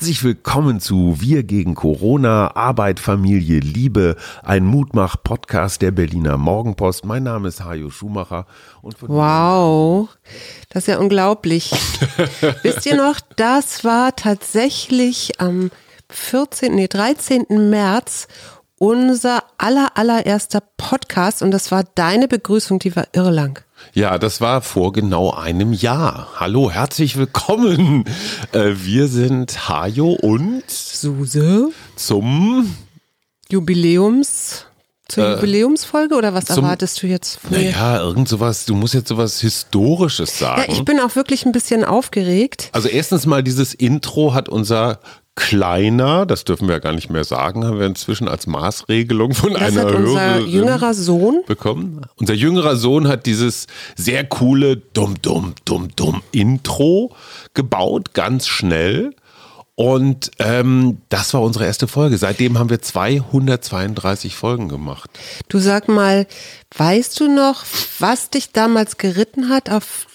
Herzlich willkommen zu Wir gegen Corona, Arbeit, Familie, Liebe, ein Mutmach-Podcast der Berliner Morgenpost. Mein Name ist Hajo Schumacher. wow, das ist ja unglaublich. Wisst ihr noch, das war tatsächlich am 14., nee, 13. März unser aller, allererster Podcast und das war deine Begrüßung, die war irrlang. Ja, das war vor genau einem Jahr. Hallo, herzlich willkommen. Äh, wir sind Hajo und Suse zum Jubiläums zur äh, Jubiläumsfolge oder was zum, erwartest du jetzt von mir? Naja, irgend sowas, du musst jetzt sowas Historisches sagen. Ja, ich bin auch wirklich ein bisschen aufgeregt. Also erstens mal dieses Intro hat unser kleiner, das dürfen wir ja gar nicht mehr sagen, haben wir inzwischen als Maßregelung von das einer hat unser jüngerer Sohn bekommen. Unser jüngerer Sohn hat dieses sehr coole dumm dumm dumm dumm Intro gebaut, ganz schnell. Und ähm, das war unsere erste Folge. Seitdem haben wir 232 Folgen gemacht. Du sag mal, weißt du noch, was dich damals geritten hat, auf,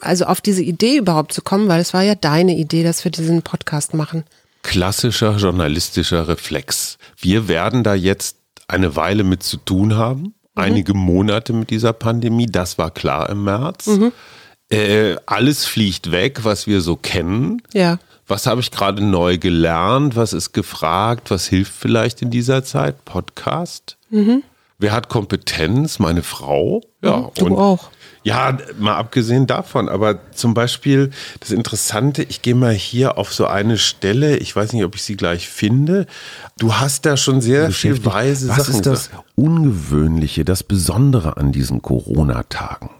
also auf diese Idee überhaupt zu kommen? Weil es war ja deine Idee, dass wir diesen Podcast machen klassischer journalistischer Reflex. Wir werden da jetzt eine Weile mit zu tun haben, mhm. einige Monate mit dieser Pandemie, das war klar im März. Mhm. Äh, alles fliegt weg, was wir so kennen. Ja. Was habe ich gerade neu gelernt? Was ist gefragt? Was hilft vielleicht in dieser Zeit? Podcast. Mhm. Wer hat Kompetenz? Meine Frau. Ja, mhm, du und auch. Ja, mal abgesehen davon, aber zum Beispiel das Interessante, ich gehe mal hier auf so eine Stelle, ich weiß nicht, ob ich sie gleich finde. Du hast da schon sehr viel weise Was Sachen. Was ist das Ungewöhnliche, das Besondere an diesen Corona-Tagen?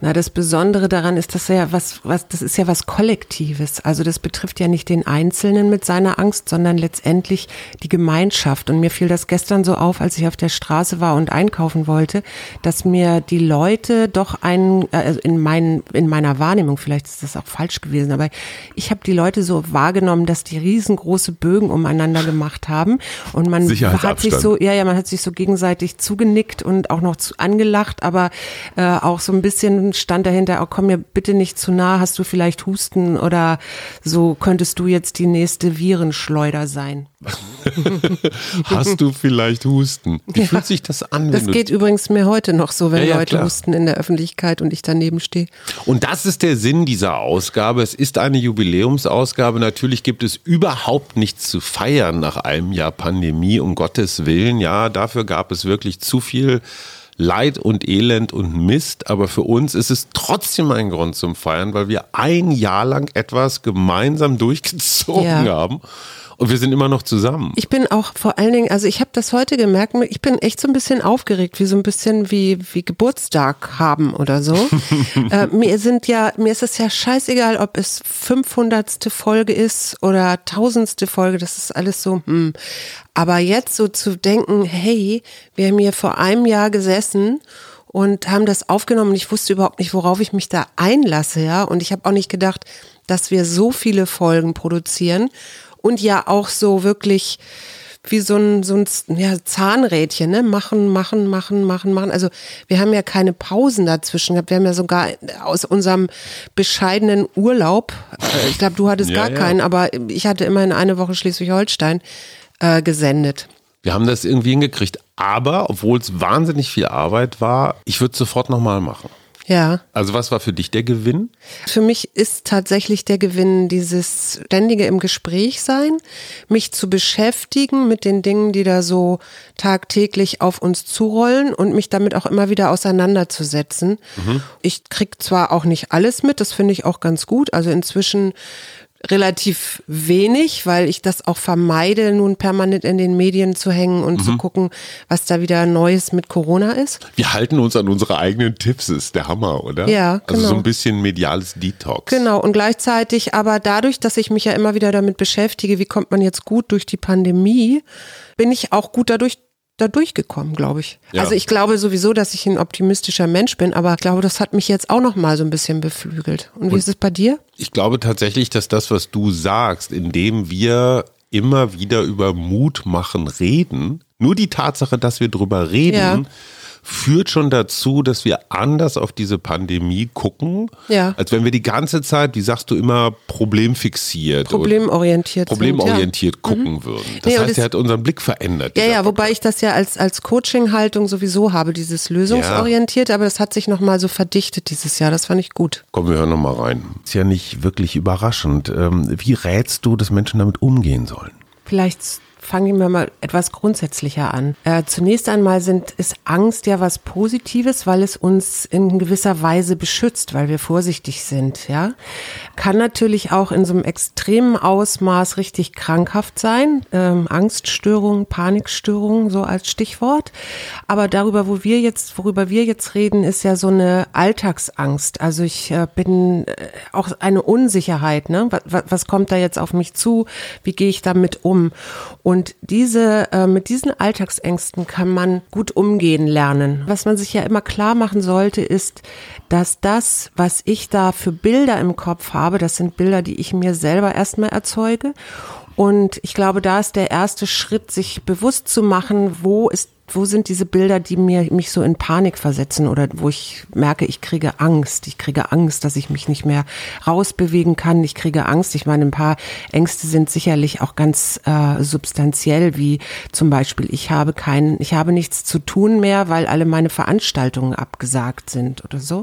Na, das Besondere daran ist, dass ja was, was, das ist ja was Kollektives. Also das betrifft ja nicht den Einzelnen mit seiner Angst, sondern letztendlich die Gemeinschaft. Und mir fiel das gestern so auf, als ich auf der Straße war und einkaufen wollte, dass mir die Leute doch einen, also in meinen, in meiner Wahrnehmung, vielleicht ist das auch falsch gewesen, aber ich habe die Leute so wahrgenommen, dass die riesengroße Bögen umeinander gemacht haben und man hat sich so, ja, ja, man hat sich so gegenseitig zugenickt und auch noch zu, angelacht, aber äh, auch so ein bisschen stand dahinter, oh, komm mir bitte nicht zu nah, hast du vielleicht Husten oder so könntest du jetzt die nächste Virenschleuder sein. hast du vielleicht Husten? Wie ja. fühlt sich das an? das geht übrigens mir heute noch so, wenn ja, ja, Leute klar. husten in der Öffentlichkeit und ich daneben stehe. Und das ist der Sinn dieser Ausgabe. Es ist eine Jubiläumsausgabe. Natürlich gibt es überhaupt nichts zu feiern nach einem Jahr Pandemie, um Gottes Willen. Ja, dafür gab es wirklich zu viel Leid und Elend und Mist, aber für uns ist es trotzdem ein Grund zum Feiern, weil wir ein Jahr lang etwas gemeinsam durchgezogen ja. haben. Und wir sind immer noch zusammen. Ich bin auch vor allen Dingen, also ich habe das heute gemerkt, ich bin echt so ein bisschen aufgeregt, wie so ein bisschen wie, wie Geburtstag haben oder so. äh, mir sind ja, mir ist es ja scheißegal, ob es 500. Folge ist oder tausendste Folge, das ist alles so, hm. Aber jetzt so zu denken, hey, wir haben hier vor einem Jahr gesessen und haben das aufgenommen. Ich wusste überhaupt nicht, worauf ich mich da einlasse, ja. Und ich habe auch nicht gedacht, dass wir so viele Folgen produzieren und ja auch so wirklich wie so ein, so ein ja, Zahnrädchen, ne? Machen, machen, machen, machen, machen. Also wir haben ja keine Pausen dazwischen gehabt. Wir haben ja sogar aus unserem bescheidenen Urlaub, äh, ich glaube, du hattest ja, gar ja. keinen, aber ich hatte immerhin eine Woche Schleswig-Holstein äh, gesendet. Wir haben das irgendwie hingekriegt. Aber, obwohl es wahnsinnig viel Arbeit war, ich würde es sofort nochmal machen. Ja. Also was war für dich der Gewinn? Für mich ist tatsächlich der Gewinn dieses ständige im Gespräch sein, mich zu beschäftigen mit den Dingen, die da so tagtäglich auf uns zurollen und mich damit auch immer wieder auseinanderzusetzen. Mhm. Ich krieg zwar auch nicht alles mit, das finde ich auch ganz gut. Also inzwischen relativ wenig, weil ich das auch vermeide, nun permanent in den Medien zu hängen und mhm. zu gucken, was da wieder Neues mit Corona ist. Wir halten uns an unsere eigenen Tipps, ist der Hammer, oder? Ja, genau. Also so ein bisschen mediales Detox. Genau, und gleichzeitig aber dadurch, dass ich mich ja immer wieder damit beschäftige, wie kommt man jetzt gut durch die Pandemie, bin ich auch gut dadurch da durchgekommen, glaube ich. Ja. Also ich glaube sowieso, dass ich ein optimistischer Mensch bin, aber ich glaube, das hat mich jetzt auch noch mal so ein bisschen beflügelt. Und wie Und ist es bei dir? Ich glaube tatsächlich, dass das, was du sagst, indem wir immer wieder über Mut machen reden, nur die Tatsache, dass wir drüber reden, ja führt schon dazu, dass wir anders auf diese Pandemie gucken, Ja. als wenn wir die ganze Zeit, wie sagst du immer, problemfixiert Problemorientiert. und problemorientiert sind, ja. gucken würden. Das Nee, heißt, er hat unseren Blick verändert. Ja, ja, wobei ich das ja als, als Coaching-Haltung sowieso habe, dieses lösungsorientiert, aber das hat sich nochmal so verdichtet dieses Jahr. Das fand ich gut. Komm, wir hören nochmal rein. Ist ja nicht wirklich überraschend. Ähm, Wie rätst du, dass Menschen damit umgehen sollen? Vielleicht fangen wir mal etwas grundsätzlicher an. Äh, zunächst einmal sind, ist Angst ja was Positives, weil es uns in gewisser Weise beschützt, weil wir vorsichtig sind, ja. Kann natürlich auch in so einem extremen Ausmaß richtig krankhaft sein. Ähm, Angststörungen, Panikstörungen, so als Stichwort. Aber darüber, wo wir jetzt, worüber wir jetzt reden, ist ja so eine Alltagsangst. Also ich äh, bin äh, auch eine Unsicherheit, ne? Was, was kommt da jetzt auf mich zu? Wie gehe ich damit um? Und diese, äh, mit diesen Alltagsängsten kann man gut umgehen lernen. Was man sich ja immer klar machen sollte, ist, dass das, was ich da für Bilder im Kopf habe, das sind Bilder, die ich mir selber erstmal erzeuge. Und ich glaube, da ist der erste Schritt, sich bewusst zu machen, wo ist wo sind diese Bilder, die mir mich so in Panik versetzen oder wo ich merke, ich kriege Angst. Ich kriege Angst, dass ich mich nicht mehr rausbewegen kann. Ich kriege Angst. Ich meine, ein paar Ängste sind sicherlich auch ganz äh, substanziell, wie zum Beispiel, ich habe keinen, ich habe nichts zu tun mehr, weil alle meine Veranstaltungen abgesagt sind oder so.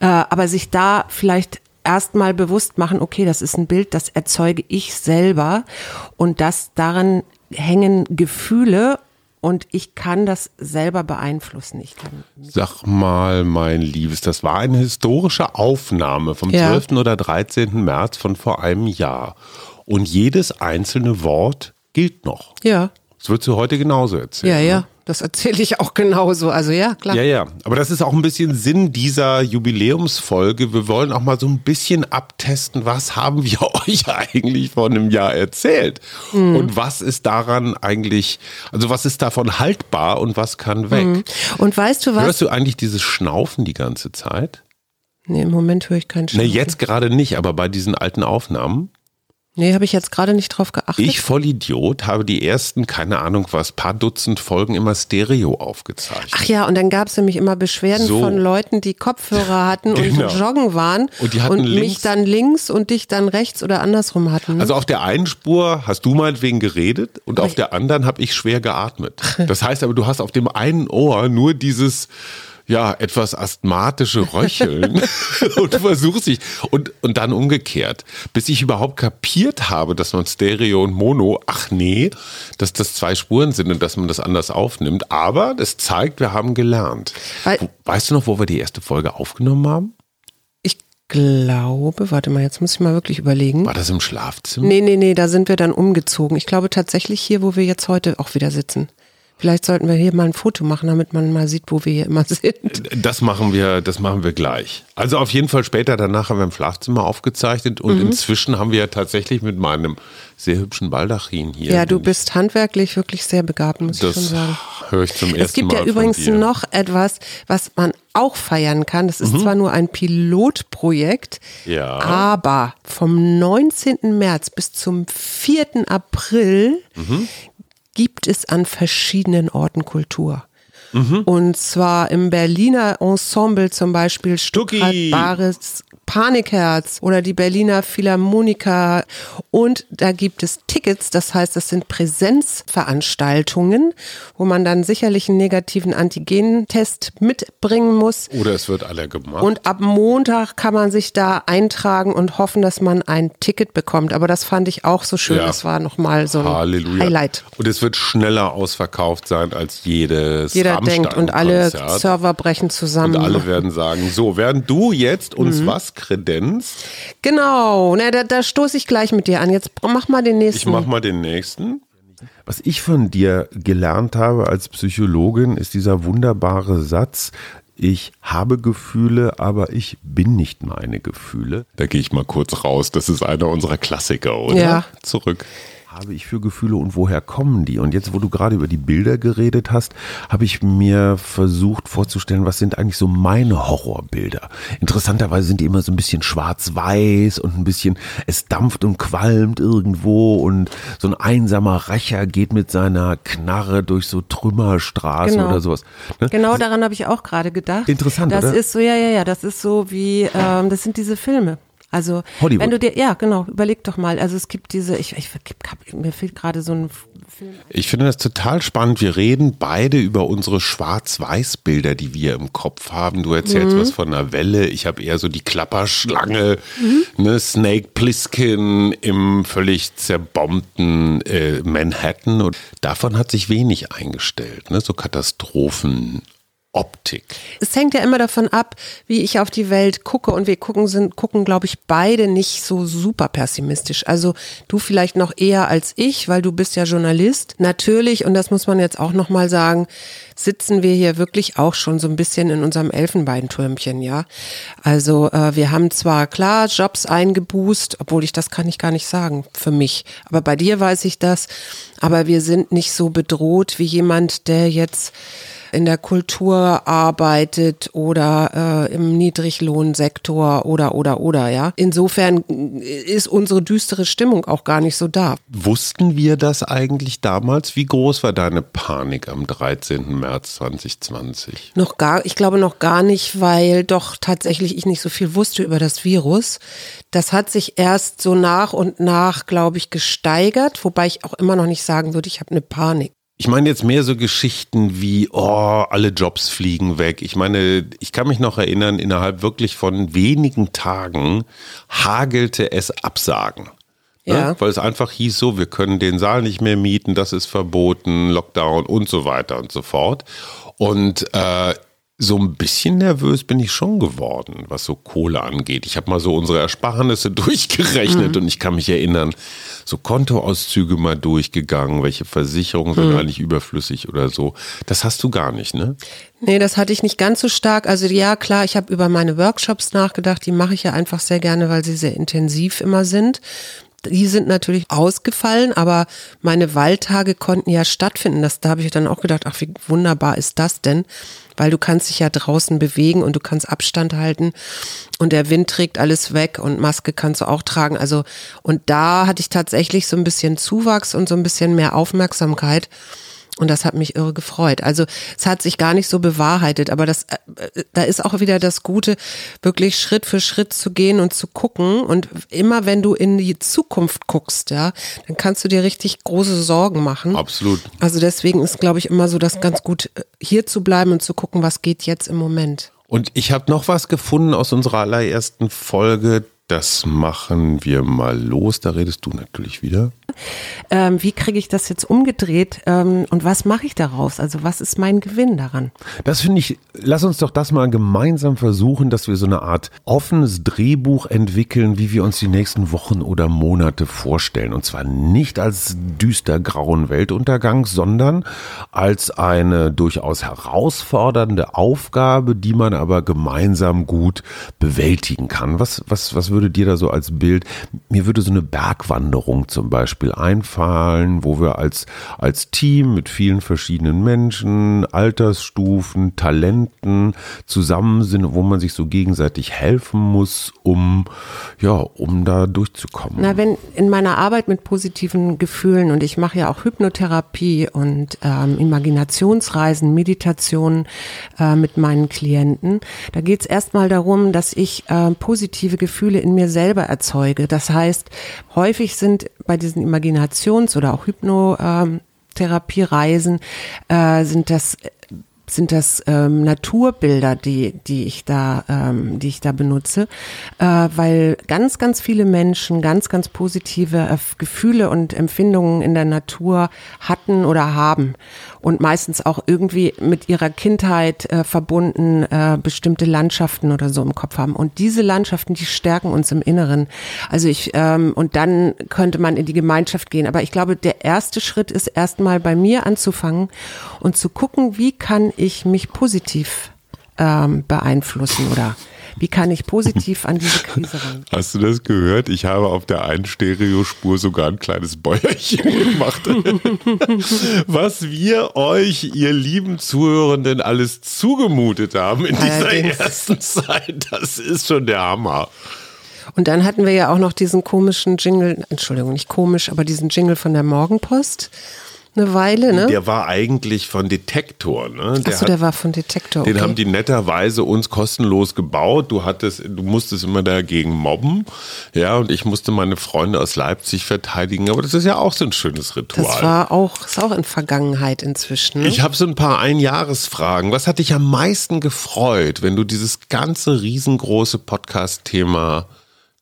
Äh, aber sich da vielleicht erstmal bewusst machen, okay, das ist ein Bild, das erzeuge ich selber und das daran hängen Gefühle und ich kann das selber beeinflussen. Ich kann Sag mal, mein Liebes, das war eine historische Aufnahme vom Ja. 12. oder 13. März von vor einem Jahr. Und jedes einzelne Wort gilt noch. ja, Das würdest du heute genauso erzählen. ja, ne? Das erzähle ich auch genauso. Also ja, klar. Ja, ja. Aber das ist auch ein bisschen Sinn dieser Jubiläumsfolge. Wir wollen auch mal so ein bisschen abtesten, was haben wir euch eigentlich vor einem Jahr erzählt? Mhm. Und was ist daran eigentlich, also was ist davon haltbar und was kann weg? Und weißt du Mhm. was? Hörst du eigentlich dieses Schnaufen die ganze Zeit? nee, im Moment höre ich keinen Ne, Schritt. jetzt gerade nicht, aber bei diesen alten Aufnahmen. Nee, habe ich jetzt gerade nicht drauf geachtet. Ich, Vollidiot, habe die ersten, keine Ahnung was, paar Dutzend Folgen immer Stereo aufgezeichnet. Ach ja, und dann gab es nämlich immer Beschwerden So. von Leuten, die Kopfhörer hatten Genau. und joggen waren Und die hatten mich links- dann links und dich dann rechts oder andersrum hatten. ne? Also auf der einen Spur hast du meinetwegen geredet und auf der anderen habe ich schwer geatmet. Das heißt aber, du hast auf dem einen Ohr nur dieses ja, etwas asthmatische Röcheln und du versuchst dich und, und dann umgekehrt, bis ich überhaupt kapiert habe, dass man Stereo und Mono, ach nee, dass das zwei Spuren sind und dass man das anders aufnimmt. Aber das zeigt, wir haben gelernt. Weil- weißt du noch, wo wir die erste Folge aufgenommen haben? ich glaube, warte mal, jetzt muss ich mal wirklich überlegen. War das im Schlafzimmer? Nee, nee, nee, da sind wir dann umgezogen. Ich glaube tatsächlich hier, wo wir jetzt heute auch wieder sitzen. Vielleicht sollten wir hier mal ein Foto machen, damit man mal sieht, wo wir hier immer sind. Das machen wir, das machen wir gleich. Also auf jeden Fall später danach haben wir im Schlafzimmer aufgezeichnet und Mhm. inzwischen haben wir ja tatsächlich mit meinem sehr hübschen Baldachin hier. Ja, du bist handwerklich wirklich sehr begabt, muss ich schon Das sagen. höre ich zum ersten Mal. Es gibt ja von übrigens noch etwas, was man auch feiern kann. Das ist zwar nur ein Pilotprojekt, Mhm. Ja. aber vom 19. März bis zum 4. April Mhm. Gibt es an verschiedenen Orten Kultur. Mhm. Und zwar im Berliner Ensemble zum Beispiel Stucki. Stuttgart Bares Panikherz oder die Berliner Philharmoniker. Und da gibt es Tickets, das heißt, das sind Präsenzveranstaltungen, wo man dann sicherlich einen negativen Antigentest mitbringen muss. Oder es wird alle gemacht. Und ab Montag kann man sich da eintragen und hoffen, dass man ein Ticket bekommt. Aber das fand ich auch so schön. Ja. Das war nochmal so ein Halleluja. Highlight. Und es wird schneller ausverkauft sein als jedes Jeder denkt und alle. Server brechen zusammen. Und alle werden sagen, so, während du jetzt Mhm. uns was kredenzt, Genau, na, da, da stoße ich gleich mit dir an. Jetzt mach mal den nächsten. ich mach mal den nächsten. Was ich von dir gelernt habe als Psychologin, ist dieser wunderbare Satz, ich habe Gefühle, aber ich bin nicht meine Gefühle. Da gehe ich mal kurz raus. Das ist einer unserer Klassiker, oder? Ja. Zurück. Habe ich für Gefühle und woher kommen die? Und jetzt, wo du gerade über die Bilder geredet hast, habe ich mir versucht vorzustellen, was sind eigentlich so meine Horrorbilder. Interessanterweise sind die immer so ein bisschen schwarz-weiß und ein bisschen, es dampft und qualmt irgendwo und so ein einsamer Rächer geht mit seiner Knarre durch so Trümmerstraßen Genau. oder sowas. Ne? Genau daran habe ich auch gerade gedacht. Interessant, Das oder? ist so, ja, ja, ja, das ist so wie, ähm, das sind diese Filme. Also, Hollywood. wenn du dir, ja, genau, überleg doch mal. Also, es gibt diese, ich, ich mir fehlt gerade so ein Film. Ich finde das total spannend. Wir reden beide über unsere Schwarz-Weiß-Bilder, die wir im Kopf haben. Du erzählst was von einer Welle. Ich habe eher so die Klapperschlange, ne, Snake Plissken im völlig zerbombten äh, Manhattan. Und davon hat sich wenig eingestellt. Ne? So Katastrophen. Optik. Es hängt ja immer davon ab, wie ich auf die Welt gucke und wir gucken sind gucken glaube ich beide nicht so super pessimistisch. Also du vielleicht noch eher als ich, weil du bist ja Journalist. Natürlich und das muss man jetzt auch noch mal sagen, sitzen wir hier wirklich auch schon so ein bisschen in unserem Elfenbeintürmchen, ja. Also äh, wir haben zwar klar Jobs eingeboost, obwohl ich das kann ich gar nicht sagen für mich, aber bei dir weiß ich das, aber wir sind nicht so bedroht wie jemand, der jetzt in der Kultur arbeitet oder äh, im Niedriglohnsektor oder oder oder ja. Insofern ist unsere düstere Stimmung auch gar nicht so da. Wussten wir das eigentlich damals? Wie groß war deine Panik am 13. März 2020? Noch gar, ich glaube noch gar nicht, weil doch tatsächlich ich nicht so viel wusste über das Virus. Das hat sich erst so nach und nach, glaube ich, gesteigert, wobei ich auch immer noch nicht sagen würde, ich habe eine Panik. Ich meine jetzt mehr so Geschichten wie, oh, alle Jobs fliegen weg. Ich meine, ich kann mich noch erinnern, innerhalb wirklich von wenigen Tagen hagelte es Absagen. Ne? Ja. Weil es einfach hieß so, wir können den Saal nicht mehr mieten, das ist verboten, Lockdown und so weiter und so fort. Und äh, so ein bisschen nervös bin ich schon geworden, was so Kohle angeht. Ich habe mal so unsere Ersparnisse durchgerechnet und ich kann mich erinnern, so Kontoauszüge mal durchgegangen, welche Versicherungen sind eigentlich überflüssig oder so. Das hast du gar nicht, ne? Nee, das hatte ich nicht ganz so stark. Also ja, klar, ich habe über meine Workshops nachgedacht. Die mache ich ja einfach sehr gerne, weil sie sehr intensiv immer sind. Die sind natürlich ausgefallen, aber meine Waldtage konnten ja stattfinden. Das, da habe ich dann auch gedacht, ach, wie wunderbar ist das denn? Weil du kannst dich ja draußen bewegen und du kannst Abstand halten und der Wind trägt alles weg und Maske kannst du auch tragen. Also, und da hatte ich tatsächlich so ein bisschen Zuwachs und so ein bisschen mehr Aufmerksamkeit. Und das hat mich irre gefreut. Also es hat sich gar nicht so bewahrheitet, aber das, äh, da ist auch wieder das Gute, wirklich Schritt für Schritt zu gehen und zu gucken. Und immer wenn du in die Zukunft guckst, ja, dann kannst du dir richtig große Sorgen machen. Absolut. Also deswegen ist, glaube ich, immer so das ganz gut, äh, hier zu bleiben und zu gucken, was geht jetzt im Moment. Und ich habe noch was gefunden aus unserer allerersten Folge. Das machen wir mal los. Da redest du natürlich wieder. Ähm, wie kriege ich das jetzt umgedreht ähm, und was mache ich daraus? Also was ist mein Gewinn daran? Das finde ich, lass uns doch das mal gemeinsam versuchen, dass wir so eine Art offenes Drehbuch entwickeln, wie wir uns die nächsten Wochen oder Monate vorstellen. Und zwar nicht als düster grauen Weltuntergang, sondern als eine durchaus herausfordernde Aufgabe, die man aber gemeinsam gut bewältigen kann. Was, was, was würde dir da so als Bild? Mir würde so eine Bergwanderung zum Beispiel einfallen, wo wir als, als Team mit vielen verschiedenen Menschen, Altersstufen, Talenten zusammen sind, wo man sich so gegenseitig helfen muss, um, ja, um da durchzukommen. Na, wenn in meiner Arbeit mit positiven Gefühlen und ich mache ja auch Hypnotherapie und ähm, Imaginationsreisen, Meditationen äh, mit meinen Klienten, da geht es erstmal darum, dass ich äh, positive Gefühle in mir selber erzeuge. Das heißt, häufig sind bei diesen Imaginations- oder auch Hypnotherapiereisen äh, sind das sind das ähm, Naturbilder, die die ich da ähm, die ich da benutze, äh, weil ganz ganz viele Menschen ganz ganz positive Gefühle und Empfindungen in der Natur hatten oder haben und meistens auch irgendwie mit ihrer Kindheit äh, verbunden äh, bestimmte Landschaften oder so im Kopf haben und diese Landschaften die stärken uns im Inneren. Also ich ähm, und dann könnte man in die Gemeinschaft gehen, aber ich glaube der erste Schritt ist erstmal bei mir anzufangen und zu gucken, wie kann ich mich positiv ähm, beeinflussen oder Wie kann ich positiv an diese Krise ran? Hast du das gehört? Ich habe auf der einen Stereospur sogar ein kleines Bäuerchen gemacht. Was wir euch, ihr lieben Zuhörenden, alles zugemutet haben in dieser Allerdings. ersten Zeit, das ist schon der Hammer. Und dann hatten wir ja auch noch diesen komischen Jingle, Entschuldigung, nicht komisch, aber diesen Jingle von der Morgenpost eine Weile, ne? Der war eigentlich von Detektor, ne? Der Achso, der war von Detektor. Den okay. haben die netterweise uns kostenlos gebaut. Du hattest, du musstest immer dagegen mobben. Ja, und ich musste meine Freunde aus Leipzig verteidigen. Aber das ist ja auch so ein schönes Ritual. Das war auch, ist auch in Vergangenheit inzwischen. Ne? ich habe so ein paar Einjahresfragen. Was hat dich am meisten gefreut, wenn du dieses ganze riesengroße Podcast-Thema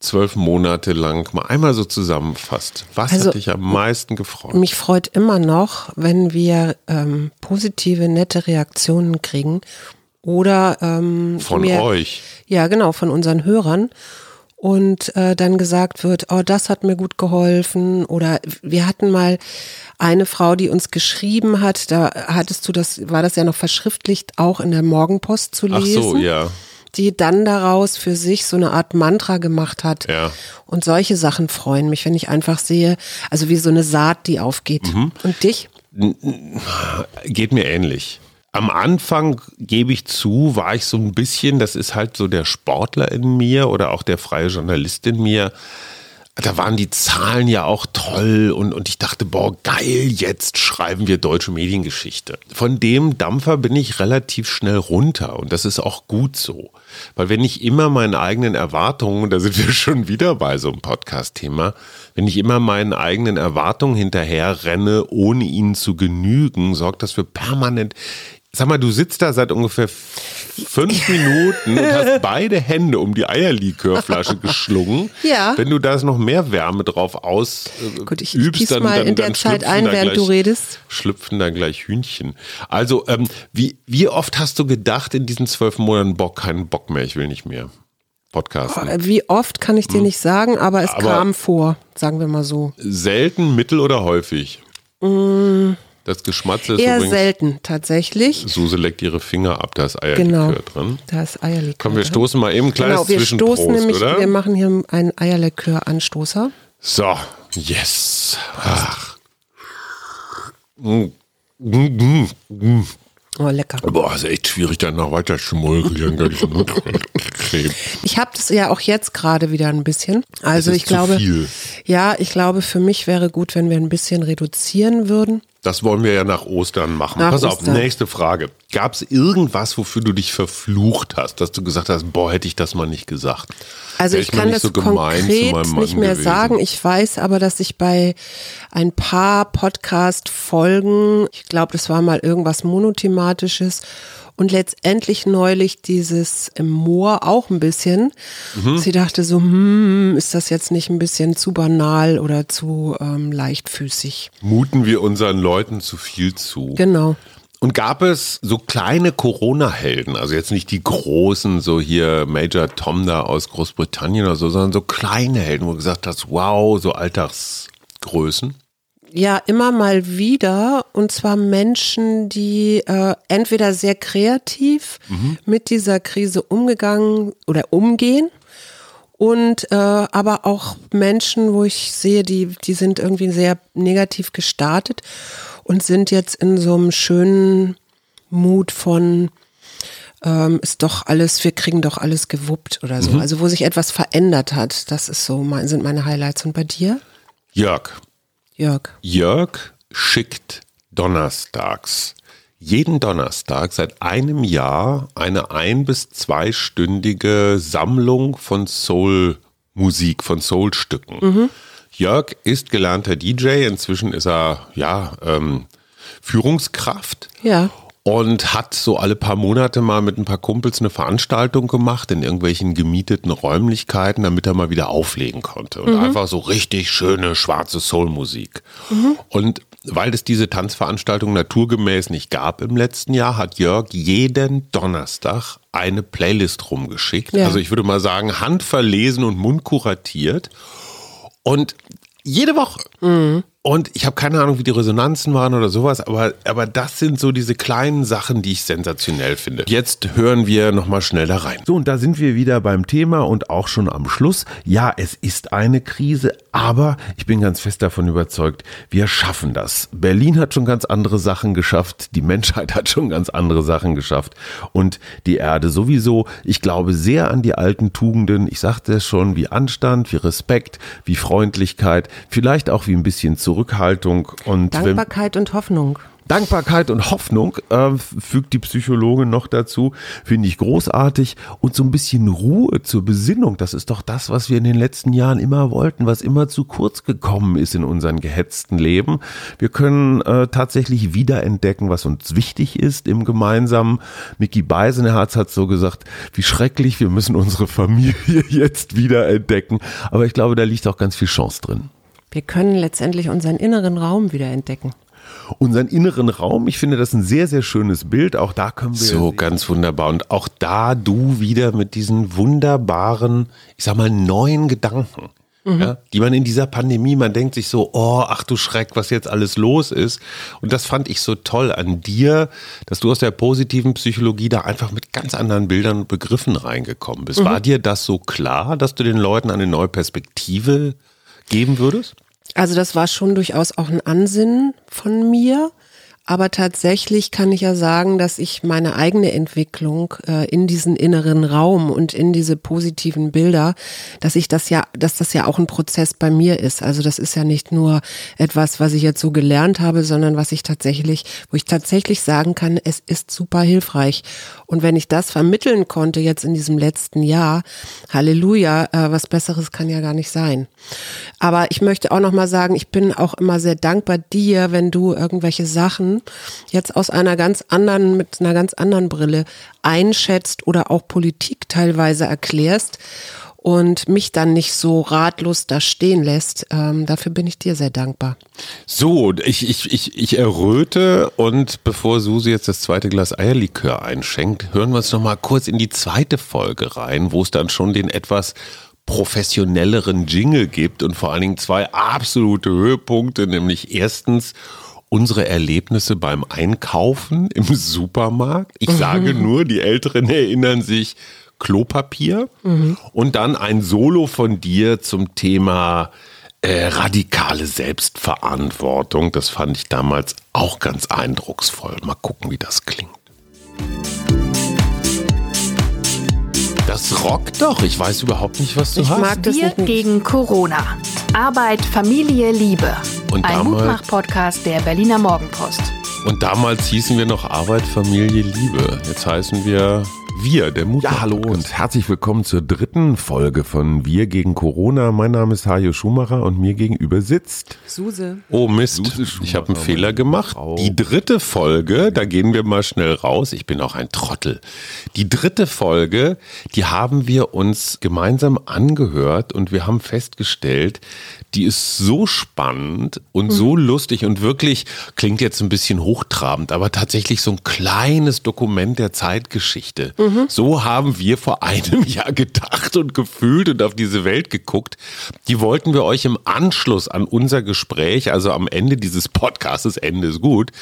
zwölf Monate lang mal einmal so zusammenfasst? Was Also, hat dich am meisten gefreut? Mich freut immer noch, wenn wir ähm, positive, nette Reaktionen kriegen oder ähm, Von mir, euch. Ja, genau, von unseren Hörern. Und äh, dann gesagt wird, oh, das hat mir gut geholfen. Oder wir hatten mal eine Frau, die uns geschrieben hat, da hattest du das, war das ja noch verschriftlicht, auch in der Morgenpost zu Ach lesen. so, ja. Die dann daraus für sich so eine Art Mantra gemacht hat. Ja. Und solche Sachen freuen mich, wenn ich einfach sehe, also wie so eine Saat, die aufgeht. Mhm. Und dich? Geht mir ähnlich. Am Anfang gebe ich zu, war ich so ein bisschen, das ist halt so der Sportler in mir oder auch der freie Journalist in mir. Da waren die Zahlen ja auch toll und, und ich dachte, boah, geil, jetzt schreiben wir deutsche Mediengeschichte. Von dem Dampfer bin ich relativ schnell runter und das ist auch gut so. Weil wenn ich immer meinen eigenen Erwartungen, da sind wir schon wieder bei so einem Podcast-Thema, wenn ich immer meinen eigenen Erwartungen hinterher renne, ohne ihnen zu genügen, sorgt das für permanent Sag mal, du sitzt da seit ungefähr fünf Minuten und hast beide Hände um die Eierlikörflasche geschlungen. Ja. Wenn du da noch mehr Wärme drauf aus äh, Gut, ich- ich übst, gieß dann, mal dann, in der dann Zeit ein, während gleich, du redest. Schlüpfen da gleich Hühnchen. Also, ähm, wie, wie oft hast du gedacht in diesen zwölf Monaten, Bock, keinen Bock mehr, ich will nicht mehr podcasten? Wie oft kann ich dir nicht sagen, aber es Hm. Aber- kam vor, sagen wir mal so. Selten, mittel oder häufig? Das Geschmatze ist. Eher selten tatsächlich. Suse leckt ihre Finger ab, da ist Eierlikör Genau. drin. Da ist Eierlikör. Komm, wir stoßen mal eben ein kleines Genau, wir Zwischenprost, stoßen nämlich, oder? wir machen hier einen Eierlikör-Anstoßer. So, yes. Ach. Mm, mm, mm, mm. Oh, lecker. Boah, ist echt schwierig, dann noch weiter kleben. Ich habe das ja auch jetzt gerade wieder ein bisschen. Also ich glaube, ja, ich glaube, für mich wäre gut, wenn wir ein bisschen reduzieren würden. Das wollen wir ja nach Ostern machen. Nach Pass auf, Ostern. nächste Frage. Gab es irgendwas, wofür du dich verflucht hast, dass du gesagt hast, boah, hätte ich das mal nicht gesagt? Also Wär ich kann das so konkret nicht mehr gewesen. sagen. Ich weiß aber, dass ich bei ein paar Podcast-Folgen, ich glaube, das war mal irgendwas monothematisches und letztendlich neulich dieses im Moor auch ein bisschen. Mhm. Sie dachte so, hm, ist das jetzt nicht ein bisschen zu banal oder zu ähm, leichtfüßig? Muten wir unseren Leuten zu viel zu? Genau. Und gab es so kleine Corona-Helden, also jetzt nicht die großen, so hier Major Tom da aus Großbritannien oder so, sondern so kleine Helden, wo du gesagt hast, wow, so Alltagsgrößen? Ja, immer mal wieder. Und zwar Menschen, die äh, entweder sehr kreativ mit dieser Krise umgegangen oder umgehen. Und äh, aber auch Menschen, wo ich sehe, die, die sind irgendwie sehr negativ gestartet und sind jetzt in so einem schönen Mut von ähm, ist doch alles, wir kriegen doch alles gewuppt oder so. Also wo sich etwas verändert hat. Das ist so, mein, sind meine Highlights. Und bei dir, Jörg. Jörg? Jörg schickt donnerstags, jeden Donnerstag seit einem Jahr eine ein- bis zweistündige Sammlung von Soul-Musik, von Soul-Stücken. Jörg ist gelernter DJ, inzwischen ist er, ja, ähm, Führungskraft. Ja. Und hat so alle paar Monate mal mit ein paar Kumpels eine Veranstaltung gemacht in irgendwelchen gemieteten Räumlichkeiten, damit er mal wieder auflegen konnte. Und einfach so richtig schöne schwarze Soulmusik. Und weil es diese Tanzveranstaltung naturgemäß nicht gab im letzten Jahr, hat Jörg jeden Donnerstag eine Playlist rumgeschickt. Ja. Also ich würde mal sagen, handverlesen und mundkuratiert. Und jede Woche Und ich habe keine Ahnung, wie die Resonanzen waren oder sowas, aber, aber das sind so diese kleinen Sachen, die ich sensationell finde. Jetzt hören wir nochmal schnell da rein. So, und da sind wir wieder beim Thema und auch schon am Schluss. Ja, es ist eine Krise, aber ich bin ganz fest davon überzeugt, wir schaffen das. Berlin hat schon ganz andere Sachen geschafft, die Menschheit hat schon ganz andere Sachen geschafft und die Erde sowieso. Ich glaube sehr an die alten Tugenden. Ich sagte es schon, wie Anstand, wie Respekt, wie Freundlichkeit, vielleicht auch wie ein bisschen Zurückhaltung und Dankbarkeit wenn, und Hoffnung. Dankbarkeit und Hoffnung äh, fügt die Psychologin noch dazu, finde ich großartig und so ein bisschen Ruhe zur Besinnung. Das ist doch das, was wir in den letzten Jahren immer wollten, was immer zu kurz gekommen ist in unserem gehetzten Leben. Wir können äh, tatsächlich wiederentdecken, was uns wichtig ist im Gemeinsamen. Mickey Beisenherz hat so gesagt, wie schrecklich, wir müssen unsere Familie jetzt wiederentdecken. Aber ich glaube, da liegt auch ganz viel Chance drin. Wir können letztendlich unseren inneren Raum wiederentdecken unseren inneren Raum. Ich finde das ein sehr, sehr schönes Bild. Auch da können wir. So, ganz wunderbar. Und auch da du wieder mit diesen wunderbaren, ich sag mal, neuen Gedanken. Mhm. Ja, die man in dieser Pandemie, man denkt sich so, oh, ach du Schreck, was jetzt alles los ist. Und das fand ich so toll an dir, dass du aus der positiven Psychologie da einfach mit ganz anderen Bildern und Begriffen reingekommen bist. Mhm. War dir das so klar, dass du den Leuten eine neue Perspektive geben würdest? Also das war schon durchaus auch ein Ansinnen von mir. Aber tatsächlich kann ich ja sagen, dass ich meine eigene Entwicklung äh, in diesen inneren Raum und in diese positiven Bilder, dass ich das ja, dass das ja auch ein Prozess bei mir ist. Also das ist ja nicht nur etwas, was ich jetzt so gelernt habe, sondern was ich tatsächlich, wo ich tatsächlich sagen kann, es ist super hilfreich. Und wenn ich das vermitteln konnte jetzt in diesem letzten Jahr, Halleluja, äh, was Besseres kann ja gar nicht sein. Aber ich möchte auch noch mal sagen, ich bin auch immer sehr dankbar dir, wenn du irgendwelche Sachen jetzt aus einer ganz anderen, mit einer ganz anderen Brille einschätzt oder auch Politik teilweise erklärst und mich dann nicht so ratlos da stehen lässt. Ähm, dafür bin ich dir sehr dankbar. So, ich, ich, ich, ich erröte und bevor Susi jetzt das zweite Glas Eierlikör einschenkt, hören wir uns noch mal kurz in die zweite Folge rein, wo es dann schon den etwas professionelleren Jingle gibt und vor allen Dingen zwei absolute Höhepunkte, nämlich erstens unsere Erlebnisse beim Einkaufen im Supermarkt. Ich sage mhm. nur, die Älteren erinnern sich Klopapier mhm. und dann ein Solo von dir zum Thema äh, radikale Selbstverantwortung. Das fand ich damals auch ganz eindrucksvoll. Mal gucken, wie das klingt. Das rockt doch. Ich weiß überhaupt nicht, was du ich hast. Mag das Wir gegen Corona. Arbeit, Familie, Liebe. Und Ein Mutmach-Podcast der Berliner Morgenpost. Und damals hießen wir noch Arbeit, Familie, Liebe. Jetzt heißen wir wir, der Mut. Ja, hallo und herzlich willkommen zur dritten Folge von Wir gegen Corona. Mein Name ist Hajo Schumacher und mir gegenüber sitzt Suse. Oh Mist, ich habe einen Fehler gemacht. Die dritte Folge, da gehen wir mal schnell raus. Ich bin auch ein Trottel. Die dritte Folge, die haben wir uns gemeinsam angehört und wir haben festgestellt, die ist so spannend und mhm. so lustig und wirklich klingt jetzt ein bisschen hochtrabend, aber tatsächlich so ein kleines Dokument der Zeitgeschichte. Mhm. So haben wir vor einem Jahr gedacht und gefühlt und auf diese Welt geguckt. Die wollten wir euch im Anschluss an unser Gespräch, also am Ende dieses Podcasts, Ende ist gut,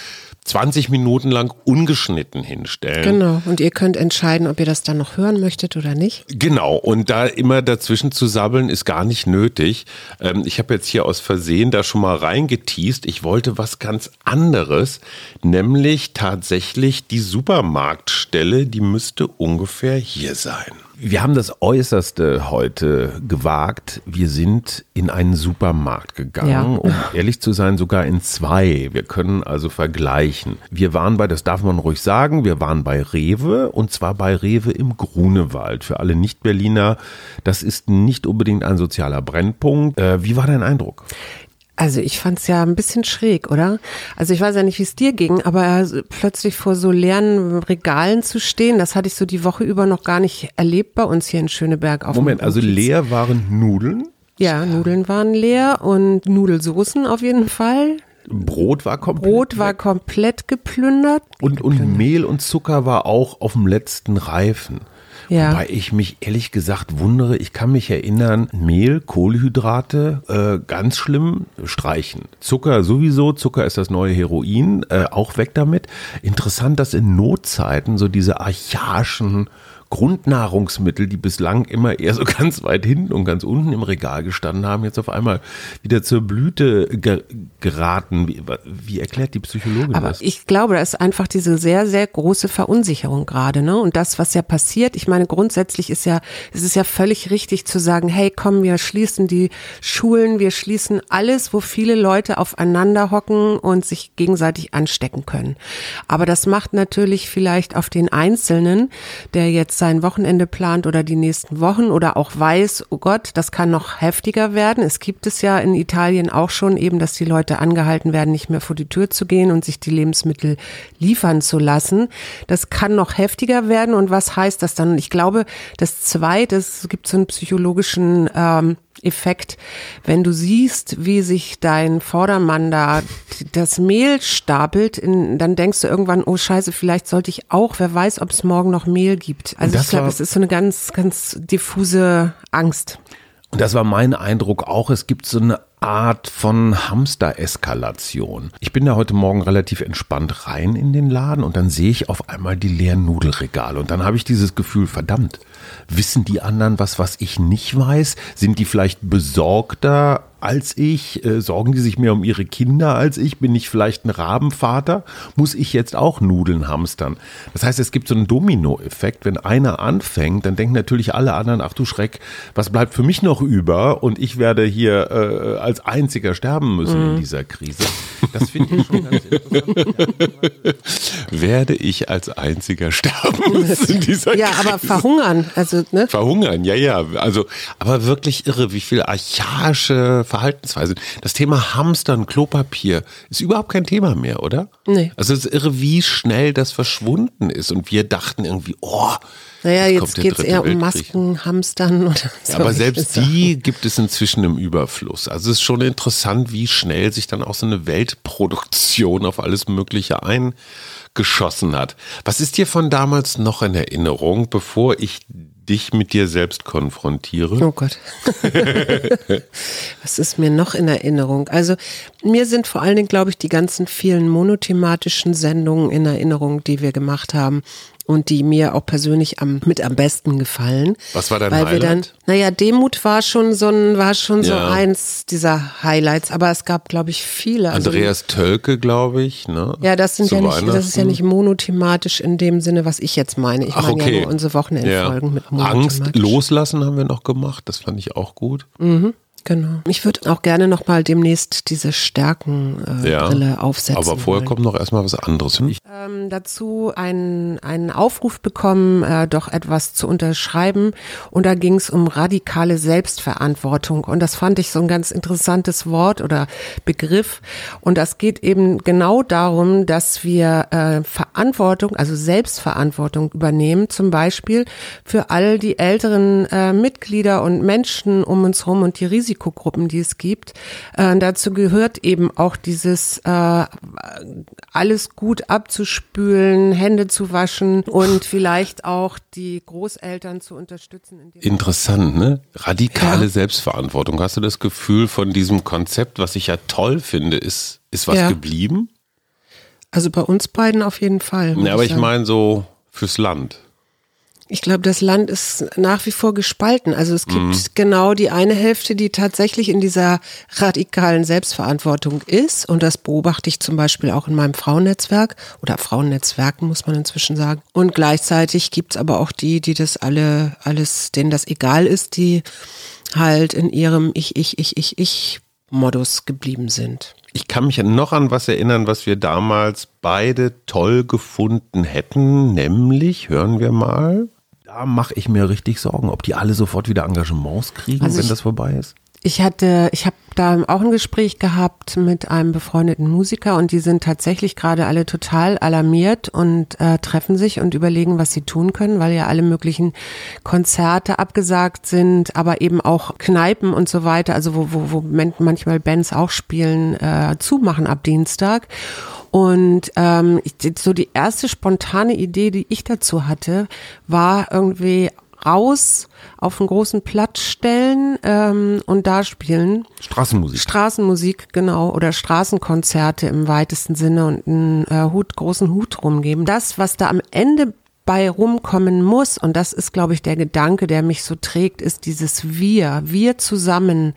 20 Minuten lang ungeschnitten hinstellen. Genau, und ihr könnt entscheiden, ob ihr das dann noch hören möchtet oder nicht. Genau, und da immer dazwischen zu sabbeln ist gar nicht nötig. Ähm, ich habe jetzt hier aus Versehen da schon mal reingeteased. Ich wollte was ganz anderes, nämlich tatsächlich die Supermarktstelle, die müsste ungefähr hier sein. Wir haben das Äußerste heute gewagt. Wir sind in einen Supermarkt gegangen, ja. um ehrlich zu sein, sogar in zwei. Wir können also vergleichen. Wir waren bei, das darf man ruhig sagen, wir waren bei Rewe und zwar bei Rewe im Grunewald. Für alle Nicht-Berliner, das ist nicht unbedingt ein sozialer Brennpunkt. Äh, wie war dein Eindruck? Also ich fand es ja ein bisschen schräg, oder? Also ich weiß ja nicht, wie es dir ging, aber plötzlich vor so leeren Regalen zu stehen, das hatte ich so die Woche über noch gar nicht erlebt bei uns hier in Schöneberg. Auf Moment, also leer waren Nudeln? Ja, Nudeln waren leer und Nudelsoßen auf jeden Fall. Brot war komplett. Brot war komplett geplündert. Und, und Mehl und Zucker war auch auf dem letzten Reifen. Ja. Wobei ich mich ehrlich gesagt wundere, ich kann mich erinnern, Mehl, Kohlenhydrate, äh, ganz schlimm, streichen. Zucker sowieso, Zucker ist das neue Heroin, äh, auch weg damit. Interessant, dass in Notzeiten so diese archaischen Grundnahrungsmittel, die bislang immer eher so ganz weit hinten und ganz unten im Regal gestanden haben, jetzt auf einmal wieder zur Blüte ge geraten. Wie, wie, erklärt die Psychologin Aber das? Ich glaube, da ist einfach diese sehr, sehr große Verunsicherung gerade, ne? Und das, was ja passiert, ich meine, grundsätzlich ist ja, es ist ja völlig richtig zu sagen, hey, komm, wir schließen die Schulen, wir schließen alles, wo viele Leute aufeinander hocken und sich gegenseitig anstecken können. Aber das macht natürlich vielleicht auf den Einzelnen, der jetzt sein Wochenende plant oder die nächsten Wochen oder auch weiß, oh Gott, das kann noch heftiger werden. Es gibt es ja in Italien auch schon eben, dass die Leute angehalten werden, nicht mehr vor die Tür zu gehen und sich die Lebensmittel liefern zu lassen. Das kann noch heftiger werden. Und was heißt das dann? Ich glaube, das Zweite, es gibt so einen psychologischen ähm, Effekt, wenn du siehst, wie sich dein Vordermann da das Mehl stapelt, in, dann denkst du irgendwann, oh Scheiße, vielleicht sollte ich auch, wer weiß, ob es morgen noch Mehl gibt. Also ich glaube, es ist so eine ganz, ganz diffuse Angst. Und das war mein Eindruck auch. Es gibt so eine Art von Hamster-Eskalation. Ich bin da heute Morgen relativ entspannt rein in den Laden und dann sehe ich auf einmal die leeren Nudelregale und dann habe ich dieses Gefühl, verdammt, wissen die anderen was, was ich nicht weiß? Sind die vielleicht besorgter als ich? Äh, sorgen die sich mehr um ihre Kinder als ich? Bin ich vielleicht ein Rabenvater? Muss ich jetzt auch Nudeln hamstern? Das heißt, es gibt so einen Dominoeffekt. Wenn einer anfängt, dann denken natürlich alle anderen, ach du Schreck, was bleibt für mich noch über? Und ich werde hier äh, als einziger sterben müssen mhm. in dieser Krise. Das finde ich schon ganz interessant. werde ich als einziger sterben müssen in dieser ja, Krise? Ja, aber verhungern. Also, ne? Verhungern, ja, ja. Also, aber wirklich irre, wie viel archaische Verhaltensweisen. Das Thema Hamstern, Klopapier ist überhaupt kein Thema mehr, oder? Nee. Also es ist irre, wie schnell das verschwunden ist. Und wir dachten irgendwie, oh, naja, jetzt, jetzt geht es eher um Masken, Hamstern oder so. Ja, aber selbst die gibt es inzwischen im Überfluss. Also es ist schon interessant, wie schnell sich dann auch so eine Weltproduktion auf alles Mögliche eingeschossen hat. Was ist dir von damals noch in Erinnerung, bevor ich dich mit dir selbst konfrontiere? Oh Gott. Was ist mir noch in Erinnerung? Also mir sind vor allen Dingen, glaube ich, die ganzen vielen monothematischen Sendungen in Erinnerung, die wir gemacht haben und die mir auch persönlich am, mit am besten gefallen. Was war dein weil Highlight? Wir dann, naja, Demut war schon so ein, war schon ja. so eins dieser Highlights, aber es gab, glaube ich, viele. Also, Andreas Tölke, glaube ich, ne? Ja, das sind Zu ja nicht, das ist ja nicht monothematisch in dem Sinne, was ich jetzt meine. Ich Ach, meine okay. ja nur unsere Wochenendfolgen ja. mit monothematisch. Angst loslassen haben wir noch gemacht, das fand ich auch gut. Mhm. Genau. Ich würde auch gerne noch mal demnächst diese Stärkenbrille äh, ja, aufsetzen. Aber vorher wollen. kommt noch erstmal was anderes. Ich ähm, dazu einen, einen Aufruf bekommen, äh, doch etwas zu unterschreiben. Und da ging es um radikale Selbstverantwortung. Und das fand ich so ein ganz interessantes Wort oder Begriff. Und das geht eben genau darum, dass wir äh, Verantwortung, also Selbstverantwortung übernehmen, zum Beispiel für all die älteren äh, Mitglieder und Menschen um uns herum und die Risiken Risikogruppen, die es gibt. Äh, dazu gehört eben auch dieses äh, alles gut abzuspülen, Hände zu waschen und vielleicht auch die Großeltern zu unterstützen. Interessant, ne? Radikale ja. Selbstverantwortung. Hast du das Gefühl von diesem Konzept, was ich ja toll finde, ist, ist was ja. geblieben? Also bei uns beiden auf jeden Fall. Ja, aber ich meine so fürs Land. Ich glaube, das Land ist nach wie vor gespalten. Also es gibt mhm. genau die eine Hälfte, die tatsächlich in dieser radikalen Selbstverantwortung ist. Und das beobachte ich zum Beispiel auch in meinem Frauennetzwerk oder Frauennetzwerken, muss man inzwischen sagen. Und gleichzeitig gibt's aber auch die, die das alle, alles, denen das egal ist, die halt in ihrem Ich, Ich, Ich, Ich, Ich Modus geblieben sind. Ich kann mich noch an was erinnern, was wir damals beide toll gefunden hätten, nämlich, hören wir mal da mache ich mir richtig Sorgen, ob die alle sofort wieder Engagements kriegen, also wenn ich, das vorbei ist. Ich hatte, ich habe da auch ein Gespräch gehabt mit einem befreundeten Musiker und die sind tatsächlich gerade alle total alarmiert und äh, treffen sich und überlegen, was sie tun können, weil ja alle möglichen Konzerte abgesagt sind, aber eben auch Kneipen und so weiter, also wo, wo, wo manchmal Bands auch spielen, äh, zumachen ab Dienstag. Und ähm, ich, so die erste spontane Idee, die ich dazu hatte, war irgendwie raus auf einen großen Platz stellen ähm, und da spielen. Straßenmusik. Straßenmusik, genau. Oder Straßenkonzerte im weitesten Sinne und einen äh, Hut, großen Hut rumgeben. Das, was da am Ende bei rumkommen muss, und das ist, glaube ich, der Gedanke, der mich so trägt, ist dieses Wir, wir zusammen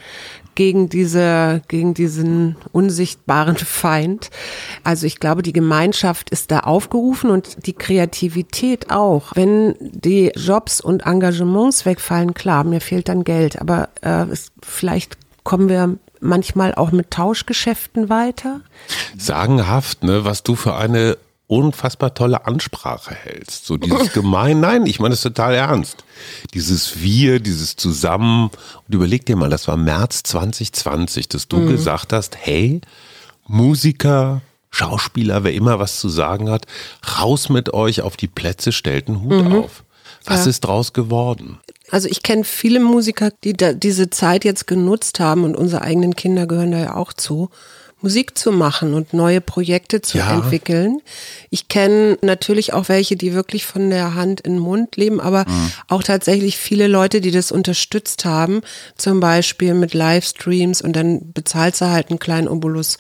gegen diese, gegen diesen unsichtbaren Feind. Also ich glaube, die Gemeinschaft ist da aufgerufen und die Kreativität auch. Wenn die Jobs und Engagements wegfallen, klar, mir fehlt dann Geld, aber äh, es, vielleicht kommen wir manchmal auch mit Tauschgeschäften weiter. Sagenhaft, ne, was du für eine unfassbar tolle Ansprache hältst. So dieses Gemein, nein, ich meine es total ernst. Dieses Wir, dieses Zusammen. Und überleg dir mal, das war März 2020, dass du mhm. gesagt hast, hey, Musiker, Schauspieler, wer immer was zu sagen hat, raus mit euch auf die Plätze, stellt einen Hut mhm. auf. Was ja. ist draus geworden? Also ich kenne viele Musiker, die da diese Zeit jetzt genutzt haben und unsere eigenen Kinder gehören da ja auch zu Musik zu machen und neue Projekte zu ja. entwickeln. Ich kenne natürlich auch welche, die wirklich von der Hand in den Mund leben, aber mhm. auch tatsächlich viele Leute, die das unterstützt haben, zum Beispiel mit Livestreams und dann bezahlt sie halt einen kleinen Obolus.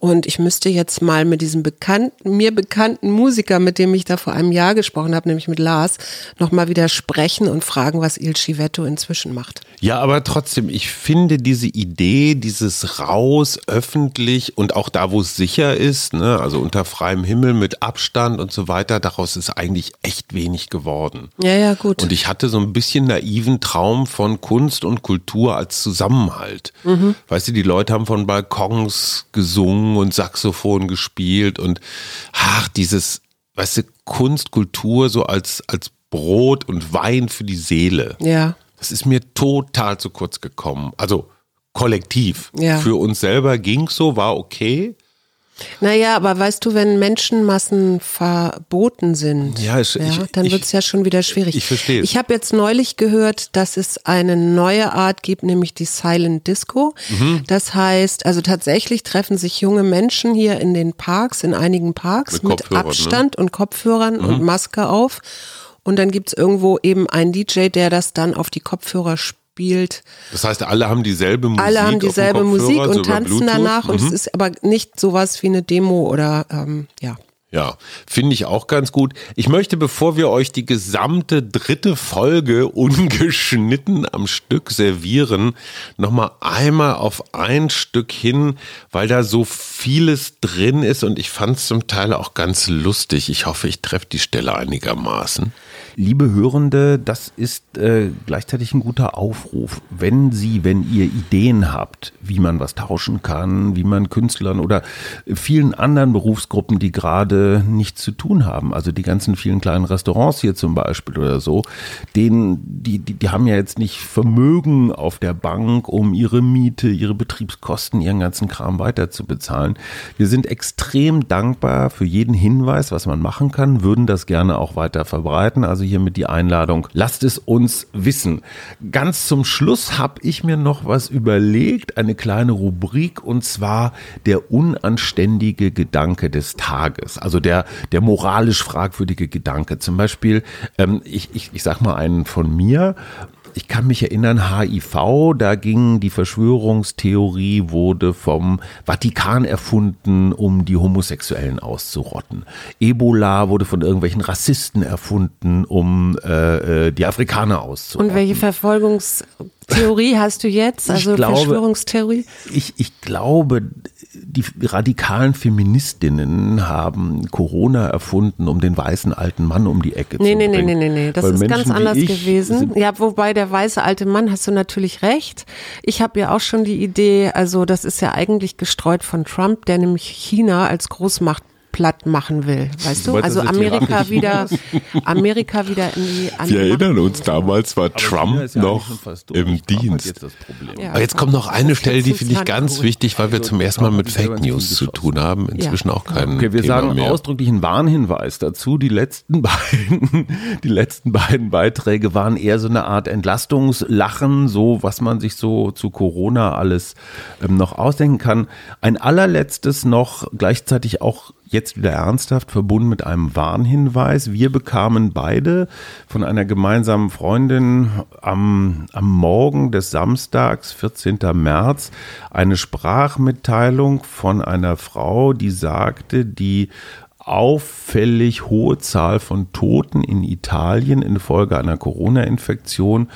Und ich müsste jetzt mal mit diesem bekannten, mir bekannten Musiker, mit dem ich da vor einem Jahr gesprochen habe, nämlich mit Lars, nochmal wieder sprechen und fragen, was Il Civetto inzwischen macht. Ja, aber trotzdem, ich finde diese Idee, dieses raus, öffentlich und auch da, wo es sicher ist, ne, also unter freiem Himmel mit Abstand und so weiter, daraus ist eigentlich echt wenig geworden. Ja, ja, gut. Und ich hatte so ein bisschen naiven Traum von Kunst und Kultur als Zusammenhalt. Mhm. Weißt du, die Leute haben von Balkons gesungen gesungen und Saxophon gespielt und ach, dieses, weißt du, Kunst, Kultur so als, als Brot und Wein für die Seele. Ja. Das ist mir total zu kurz gekommen. Also kollektiv. Ja. Für uns selber ging es so, war okay. Naja, aber weißt du, wenn Menschenmassen verboten sind, ja, ich, ja, dann wird es ja schon wieder schwierig. Ich verstehe. Ich habe jetzt neulich gehört, dass es eine neue Art gibt, nämlich die Silent Disco. Mhm. Das heißt, also tatsächlich treffen sich junge Menschen hier in den Parks, in einigen Parks, mit, mit ne? Abstand ne? und Kopfhörern mhm. und Maske auf. Und dann gibt es irgendwo eben einen DJ, der das dann auf die Kopfhörer spielt spielt. Das heißt, alle haben dieselbe Musik. Alle haben dieselbe Musik und so tanzen danach mhm. und es mhm. ist aber nicht sowas wie eine Demo oder ähm, ja. Ja, finde ich auch ganz gut. Ich möchte, bevor wir euch die gesamte dritte Folge ungeschnitten am Stück servieren, nochmal einmal auf ein Stück hin, weil da so vieles drin ist und ich fand es zum Teil auch ganz lustig. Ich hoffe, ich treffe die Stelle einigermaßen. Liebe Hörende, das ist äh, gleichzeitig ein guter Aufruf. Wenn Sie, wenn ihr Ideen habt, wie man was tauschen kann, wie man Künstlern oder vielen anderen Berufsgruppen, die gerade nichts zu tun haben, also die ganzen vielen kleinen Restaurants hier zum Beispiel oder so, denen, die, die, die haben ja jetzt nicht Vermögen auf der Bank, um ihre Miete, ihre Betriebskosten, ihren ganzen Kram weiter zu bezahlen. Wir sind extrem dankbar für jeden Hinweis, was man machen kann, würden das gerne auch weiter verbreiten. Also hiermit die Einladung. Lasst es uns wissen. Ganz zum Schluss habe ich mir noch was überlegt, eine kleine Rubrik und zwar der unanständige Gedanke des Tages. Also der, der moralisch fragwürdige Gedanke. Zum Beispiel, ähm, ich, ich, ich sag mal einen von mir ich kann mich erinnern, HIV, da ging die Verschwörungstheorie, wurde vom Vatikan erfunden, um die Homosexuellen auszurotten. Ebola wurde von irgendwelchen Rassisten erfunden, um äh, äh die Afrikaner auszurotten. Und welche Verfolgungstheorie hast du jetzt? Also ich glaube, Verschwörungstheorie? Ich, ich glaube, die radikalen Feministinnen haben Corona erfunden, um den weißen alten Mann um die Ecke nee, zu nee, bringen. Nee, nee, nee, nee, das Weil ist Menschen ganz anders gewesen. Ja, wobei der weiße alte Mann, hast du natürlich recht. Ich habe ja auch schon die Idee, also das ist ja eigentlich gestreut von Trump, der nämlich China als Großmacht platt machen will, weißt du? Also Amerika wieder, Amerika wieder in die andere Wir erinnern uns, damals war Trump ja noch im Dienst. Jetzt ja, Aber jetzt kommt noch eine Stelle, die finde ich ganz wichtig, weil wir zum ersten Mal mit Fake News zu tun haben. Inzwischen ja. auch keinen. Okay, wir Thema sagen mehr. ausdrücklichen Warnhinweis dazu. Die letzten beiden, die letzten beiden Beiträge waren eher so eine Art Entlastungslachen, so was man sich so zu Corona alles ähm, noch ausdenken kann. Ein allerletztes noch, gleichzeitig auch Jetzt wieder ernsthaft verbunden mit einem Warnhinweis. Wir bekamen beide von einer gemeinsamen Freundin am, am Morgen des Samstags, 14. März, eine Sprachmitteilung von einer Frau, die sagte, die auffällig hohe Zahl von Toten in Italien infolge einer Corona-Infektion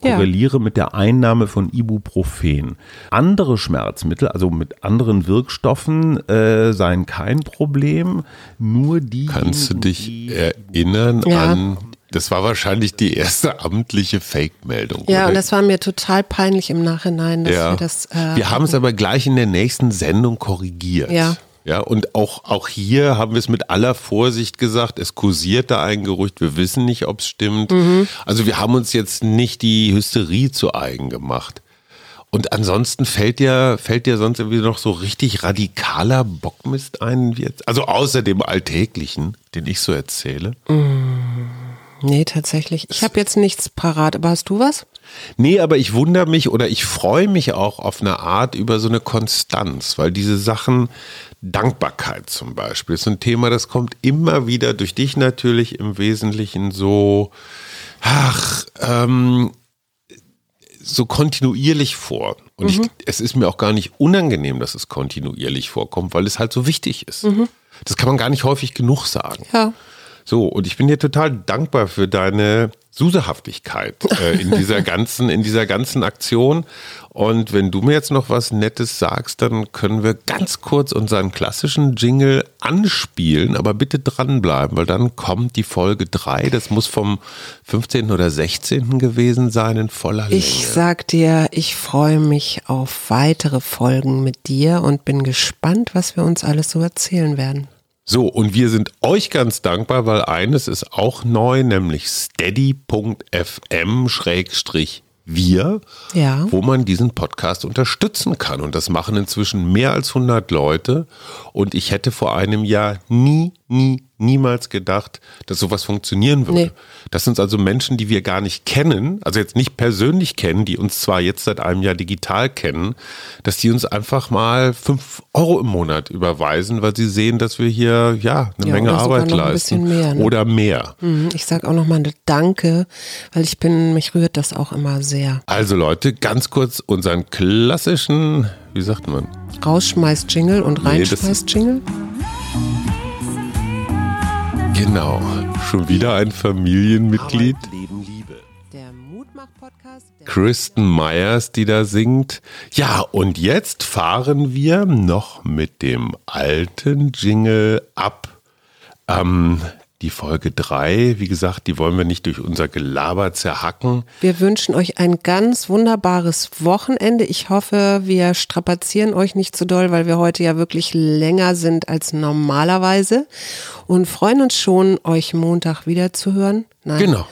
korreliere ja. mit der Einnahme von Ibuprofen. Andere Schmerzmittel, also mit anderen Wirkstoffen, äh, seien kein Problem. Nur die. Kannst du dich erinnern ja. an das war wahrscheinlich die erste amtliche Fake-Meldung. Ja, oder? und das war mir total peinlich im Nachhinein, dass ja. wir das. Äh, wir haben es aber gleich in der nächsten Sendung korrigiert. Ja. Ja, und auch, auch hier haben wir es mit aller Vorsicht gesagt, es kursiert da ein Gerücht, wir wissen nicht, ob es stimmt. Mhm. Also wir haben uns jetzt nicht die Hysterie zu eigen gemacht. Und ansonsten fällt dir, fällt dir sonst irgendwie noch so richtig radikaler Bockmist ein? Jetzt? Also außer dem Alltäglichen, den ich so erzähle? Mm, nee, tatsächlich. Ich habe jetzt nichts parat, aber hast du was? Nee, aber ich wundere mich oder ich freue mich auch auf eine Art über so eine Konstanz, weil diese Sachen, Dankbarkeit zum Beispiel, ist ein Thema, das kommt immer wieder durch dich natürlich im Wesentlichen so, ach, ähm, so kontinuierlich vor. Und mhm. ich, es ist mir auch gar nicht unangenehm, dass es kontinuierlich vorkommt, weil es halt so wichtig ist. Mhm. Das kann man gar nicht häufig genug sagen. Ja. So, und ich bin dir total dankbar für deine Susehaftigkeit äh, in dieser ganzen, in dieser ganzen Aktion. Und wenn du mir jetzt noch was Nettes sagst, dann können wir ganz kurz unseren klassischen Jingle anspielen, aber bitte dranbleiben, weil dann kommt die Folge 3. Das muss vom 15. oder 16. gewesen sein in voller Länge. Ich sag dir, ich freue mich auf weitere Folgen mit dir und bin gespannt, was wir uns alles so erzählen werden. So, und wir sind euch ganz dankbar, weil eines ist auch neu, nämlich steady.fm wir, ja. wo man diesen Podcast unterstützen kann. Und das machen inzwischen mehr als 100 Leute. Und ich hätte vor einem Jahr nie, nie, niemals gedacht, dass sowas funktionieren würde. Nee. Das sind also Menschen, die wir gar nicht kennen, also jetzt nicht persönlich kennen, die uns zwar jetzt seit einem Jahr digital kennen, dass die uns einfach mal fünf Euro im Monat überweisen, weil sie sehen, dass wir hier ja eine ja, Menge Arbeit leisten. Mehr, ne? Oder mehr. Mhm, ich sage auch nochmal Danke, weil ich bin, mich rührt das auch immer sehr. Also Leute, ganz kurz unseren klassischen, wie sagt man? Rausschmeißt Jingle und reinschmeißt nee, Jingle. Genau, schon wieder ein Familienmitglied. Kristen Myers, die da singt. Ja, und jetzt fahren wir noch mit dem alten Jingle ab. Ähm, die Folge 3, wie gesagt, die wollen wir nicht durch unser Gelaber zerhacken. Wir wünschen euch ein ganz wunderbares Wochenende. Ich hoffe, wir strapazieren euch nicht zu doll, weil wir heute ja wirklich länger sind als normalerweise und freuen uns schon, euch Montag wieder zu hören. Nein. Genau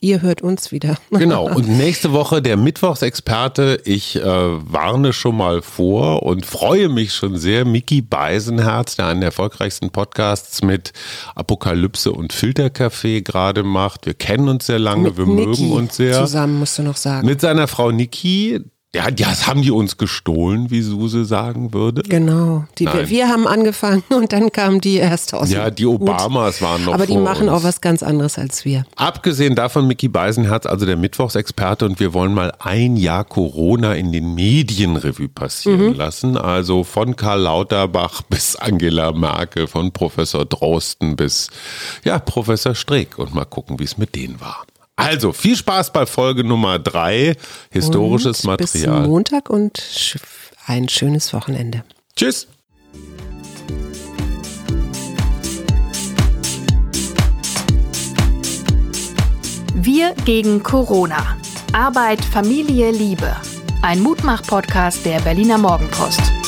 ihr hört uns wieder. Genau. Und nächste Woche der Mittwochsexperte. Ich äh, warne schon mal vor und freue mich schon sehr. Mickey Beisenherz, der einen der erfolgreichsten Podcasts mit Apokalypse und Filterkaffee gerade macht. Wir kennen uns sehr lange, mit wir Niki mögen uns sehr. Zusammen musst du noch sagen. Mit seiner Frau Niki, ja, das haben die uns gestohlen, wie Suse sagen würde. Genau. Die, wir, wir, haben angefangen und dann kamen die erst aus. Ja, die Obamas Gut. waren noch. Aber die machen uns. auch was ganz anderes als wir. Abgesehen davon, Mickey Beisenherz, also der Mittwochsexperte, und wir wollen mal ein Jahr Corona in den Medienrevue passieren mhm. lassen. Also von Karl Lauterbach bis Angela Merkel, von Professor Drosten bis ja, Professor Streeck und mal gucken, wie es mit denen war. Also, viel Spaß bei Folge Nummer drei. Historisches und Material. Bis Montag und ein schönes Wochenende. Tschüss. Wir gegen Corona. Arbeit, Familie, Liebe. Ein Mutmach-Podcast der Berliner Morgenpost.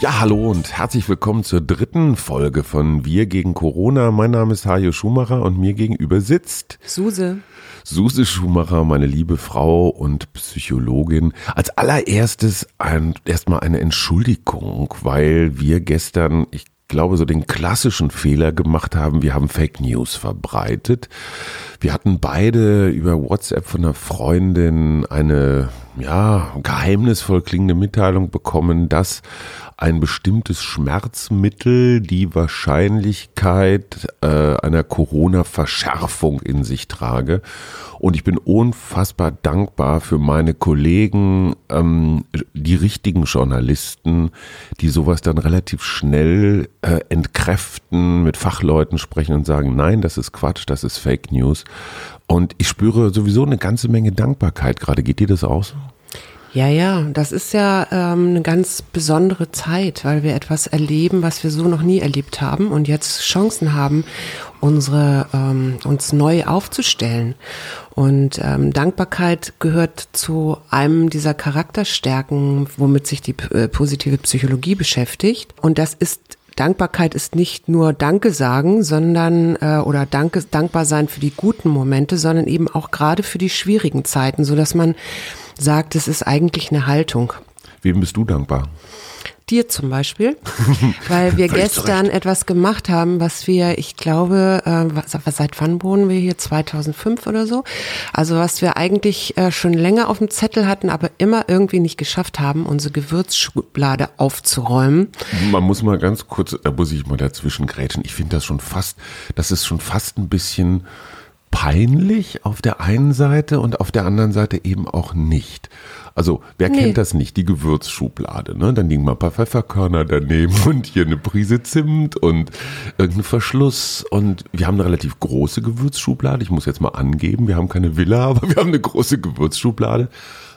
Ja, hallo und herzlich willkommen zur dritten Folge von Wir gegen Corona. Mein Name ist Hajo Schumacher und mir gegenüber sitzt Suse. Suse Schumacher, meine liebe Frau und Psychologin. Als allererstes ein, erstmal eine Entschuldigung, weil wir gestern, ich glaube, so den klassischen Fehler gemacht haben. Wir haben Fake News verbreitet. Wir hatten beide über WhatsApp von einer Freundin eine ja, geheimnisvoll klingende Mitteilung bekommen, dass ein bestimmtes Schmerzmittel die Wahrscheinlichkeit äh, einer Corona-Verschärfung in sich trage. Und ich bin unfassbar dankbar für meine Kollegen, ähm, die richtigen Journalisten, die sowas dann relativ schnell äh, entkräften, mit Fachleuten sprechen und sagen, nein, das ist Quatsch, das ist Fake News. Und ich spüre sowieso eine ganze Menge Dankbarkeit gerade. Geht dir das auch so? Ja, ja, das ist ja ähm, eine ganz besondere Zeit, weil wir etwas erleben, was wir so noch nie erlebt haben und jetzt Chancen haben, unsere ähm, uns neu aufzustellen. Und ähm, Dankbarkeit gehört zu einem dieser Charakterstärken, womit sich die äh, positive Psychologie beschäftigt. Und das ist Dankbarkeit ist nicht nur Danke sagen, sondern äh, oder Danke, dankbar sein für die guten Momente, sondern eben auch gerade für die schwierigen Zeiten, so dass man sagt, es ist eigentlich eine Haltung. Wem bist du dankbar? dir zum Beispiel, weil wir gestern etwas gemacht haben, was wir, ich glaube, äh, seit wann wohnen wir hier? 2005 oder so. Also was wir eigentlich äh, schon länger auf dem Zettel hatten, aber immer irgendwie nicht geschafft haben, unsere Gewürzschublade aufzuräumen. Man muss mal ganz kurz, da muss ich mal dazwischen grätschen. Ich finde das schon fast, das ist schon fast ein bisschen peinlich auf der einen Seite und auf der anderen Seite eben auch nicht. Also, wer nee. kennt das nicht? Die Gewürzschublade, ne? Dann liegen mal ein paar Pfefferkörner daneben und hier eine Prise Zimt und irgendein Verschluss. Und wir haben eine relativ große Gewürzschublade. Ich muss jetzt mal angeben, wir haben keine Villa, aber wir haben eine große Gewürzschublade.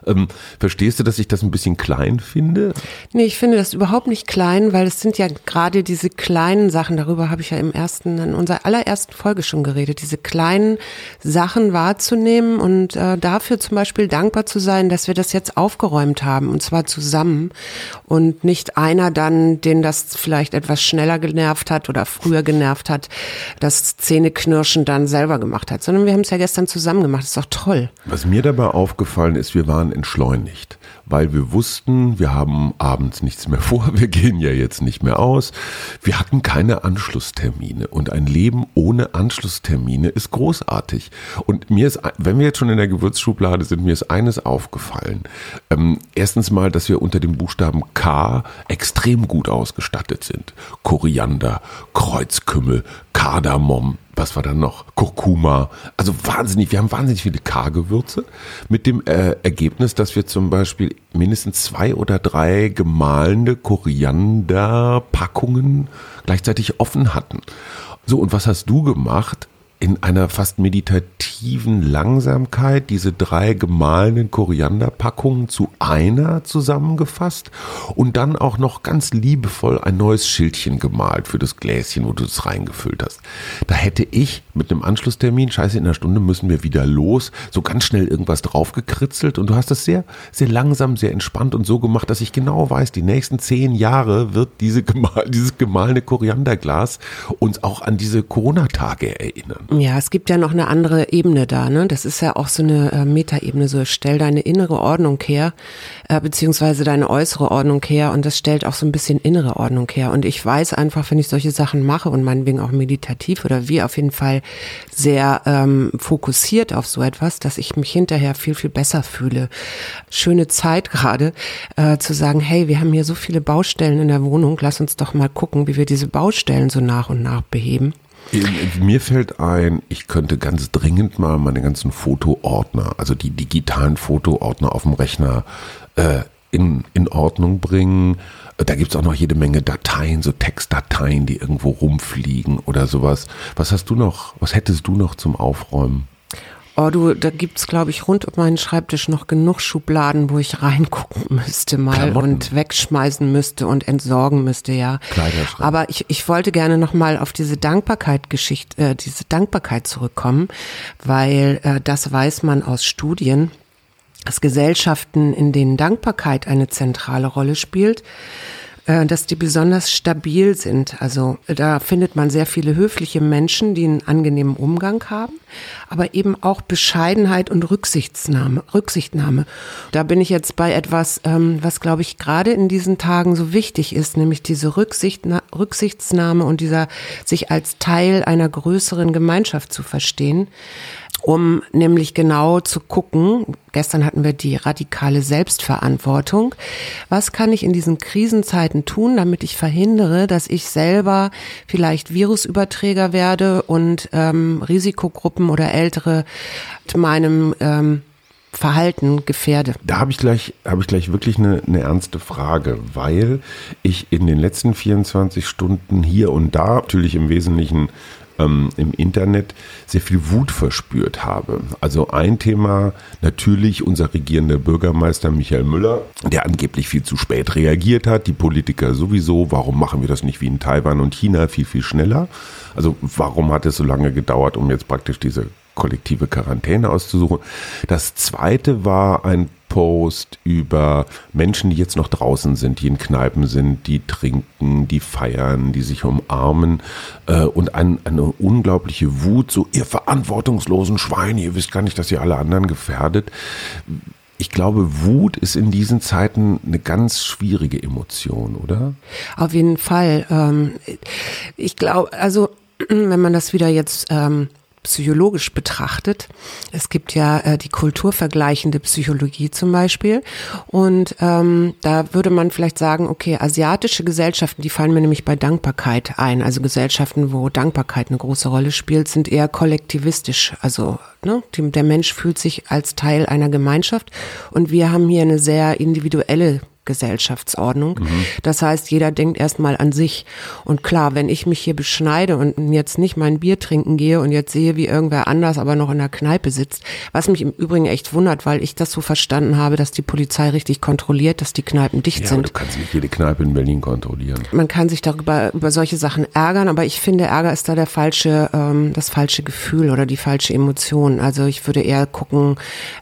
Ähm, verstehst du, dass ich das ein bisschen klein finde? Nee, ich finde das überhaupt nicht klein, weil es sind ja gerade diese kleinen Sachen, darüber habe ich ja im ersten, in unserer allerersten Folge schon geredet, diese kleinen Sachen wahrzunehmen und äh, dafür zum Beispiel dankbar zu sein, dass wir das jetzt aufgeräumt haben und zwar zusammen und nicht einer dann, den das vielleicht etwas schneller genervt hat oder früher genervt hat, das Zähneknirschen dann selber gemacht hat, sondern wir haben es ja gestern zusammen gemacht. Das ist doch toll. Was mir dabei aufgefallen ist, wir waren entschleunigt, weil wir wussten, wir haben abends nichts mehr vor, wir gehen ja jetzt nicht mehr aus. Wir hatten keine Anschlusstermine und ein Leben ohne Anschlusstermine ist großartig. Und mir ist, wenn wir jetzt schon in der Gewürzschublade sind, mir ist eines aufgefallen. Ähm, erstens mal, dass wir unter dem Buchstaben K extrem gut ausgestattet sind. Koriander, Kreuzkümmel, Kardamom, was war dann noch? Kurkuma. Also wahnsinnig, wir haben wahnsinnig viele K-Gewürze mit dem äh, Ergebnis, dass wir zum Beispiel mindestens zwei oder drei gemahlene Korianderpackungen gleichzeitig offen hatten. So, und was hast du gemacht? In einer fast meditativen Langsamkeit diese drei gemahlenen Korianderpackungen zu einer zusammengefasst und dann auch noch ganz liebevoll ein neues Schildchen gemalt für das Gläschen, wo du es reingefüllt hast. Da hätte ich mit einem Anschlusstermin, scheiße, in einer Stunde müssen wir wieder los, so ganz schnell irgendwas draufgekritzelt und du hast das sehr, sehr langsam, sehr entspannt und so gemacht, dass ich genau weiß, die nächsten zehn Jahre wird diese gemal, dieses gemahlene Korianderglas uns auch an diese Corona-Tage erinnern. Ja, es gibt ja noch eine andere Ebene da. Ne? Das ist ja auch so eine äh, Metaebene. So stell deine innere Ordnung her, äh, beziehungsweise deine äußere Ordnung her. Und das stellt auch so ein bisschen innere Ordnung her. Und ich weiß einfach, wenn ich solche Sachen mache und meinetwegen auch meditativ oder wie auf jeden Fall sehr ähm, fokussiert auf so etwas, dass ich mich hinterher viel, viel besser fühle. Schöne Zeit gerade, äh, zu sagen, hey, wir haben hier so viele Baustellen in der Wohnung, lass uns doch mal gucken, wie wir diese Baustellen so nach und nach beheben. Mir fällt ein, ich könnte ganz dringend mal meine ganzen Fotoordner, also die digitalen Fotoordner auf dem Rechner äh, in, in Ordnung bringen. Da gibt es auch noch jede Menge Dateien, so Textdateien, die irgendwo rumfliegen oder sowas. Was hast du noch, was hättest du noch zum Aufräumen? Oh, du, da gibt's, glaube ich, rund um meinen Schreibtisch noch genug Schubladen, wo ich reingucken müsste mal Klamotten. und wegschmeißen müsste und entsorgen müsste, ja. Aber ich, ich wollte gerne noch mal auf diese Dankbarkeit-Geschichte, äh, diese Dankbarkeit zurückkommen, weil äh, das weiß man aus Studien, dass Gesellschaften, in denen Dankbarkeit eine zentrale Rolle spielt, dass die besonders stabil sind. Also da findet man sehr viele höfliche Menschen, die einen angenehmen Umgang haben, aber eben auch Bescheidenheit und Rücksichtnahme. Rücksichtnahme. Da bin ich jetzt bei etwas, ähm, was glaube ich gerade in diesen Tagen so wichtig ist, nämlich diese Rücksicht, Rücksichtsnahme und dieser sich als Teil einer größeren Gemeinschaft zu verstehen. Um nämlich genau zu gucken, gestern hatten wir die radikale Selbstverantwortung, was kann ich in diesen Krisenzeiten tun, damit ich verhindere, dass ich selber vielleicht Virusüberträger werde und ähm, Risikogruppen oder Ältere meinem ähm, Verhalten gefährde. Da habe ich gleich, habe ich gleich wirklich eine, eine ernste Frage, weil ich in den letzten 24 Stunden hier und da natürlich im Wesentlichen ähm, im Internet sehr viel Wut verspürt habe. Also ein Thema natürlich unser regierender Bürgermeister Michael Müller, der angeblich viel zu spät reagiert hat, die Politiker sowieso, warum machen wir das nicht wie in Taiwan und China viel, viel schneller? Also warum hat es so lange gedauert, um jetzt praktisch diese kollektive Quarantäne auszusuchen. Das zweite war ein Post über Menschen, die jetzt noch draußen sind, die in Kneipen sind, die trinken, die feiern, die sich umarmen äh, und ein, eine unglaubliche Wut, so ihr verantwortungslosen Schweine, ihr wisst gar nicht, dass ihr alle anderen gefährdet. Ich glaube, Wut ist in diesen Zeiten eine ganz schwierige Emotion, oder? Auf jeden Fall. Ähm, ich glaube, also wenn man das wieder jetzt ähm, psychologisch betrachtet. Es gibt ja äh, die kulturvergleichende Psychologie zum Beispiel. Und ähm, da würde man vielleicht sagen, okay, asiatische Gesellschaften, die fallen mir nämlich bei Dankbarkeit ein. Also Gesellschaften, wo Dankbarkeit eine große Rolle spielt, sind eher kollektivistisch. Also ne, der Mensch fühlt sich als Teil einer Gemeinschaft. Und wir haben hier eine sehr individuelle Gesellschaftsordnung. Mhm. Das heißt, jeder denkt erstmal an sich. Und klar, wenn ich mich hier beschneide und jetzt nicht mein Bier trinken gehe und jetzt sehe, wie irgendwer anders aber noch in der Kneipe sitzt, was mich im Übrigen echt wundert, weil ich das so verstanden habe, dass die Polizei richtig kontrolliert, dass die Kneipen dicht ja, sind. du kannst nicht jede Kneipe in Berlin kontrollieren. Man kann sich darüber über solche Sachen ärgern, aber ich finde, Ärger ist da der falsche, ähm, das falsche Gefühl oder die falsche Emotion. Also ich würde eher gucken,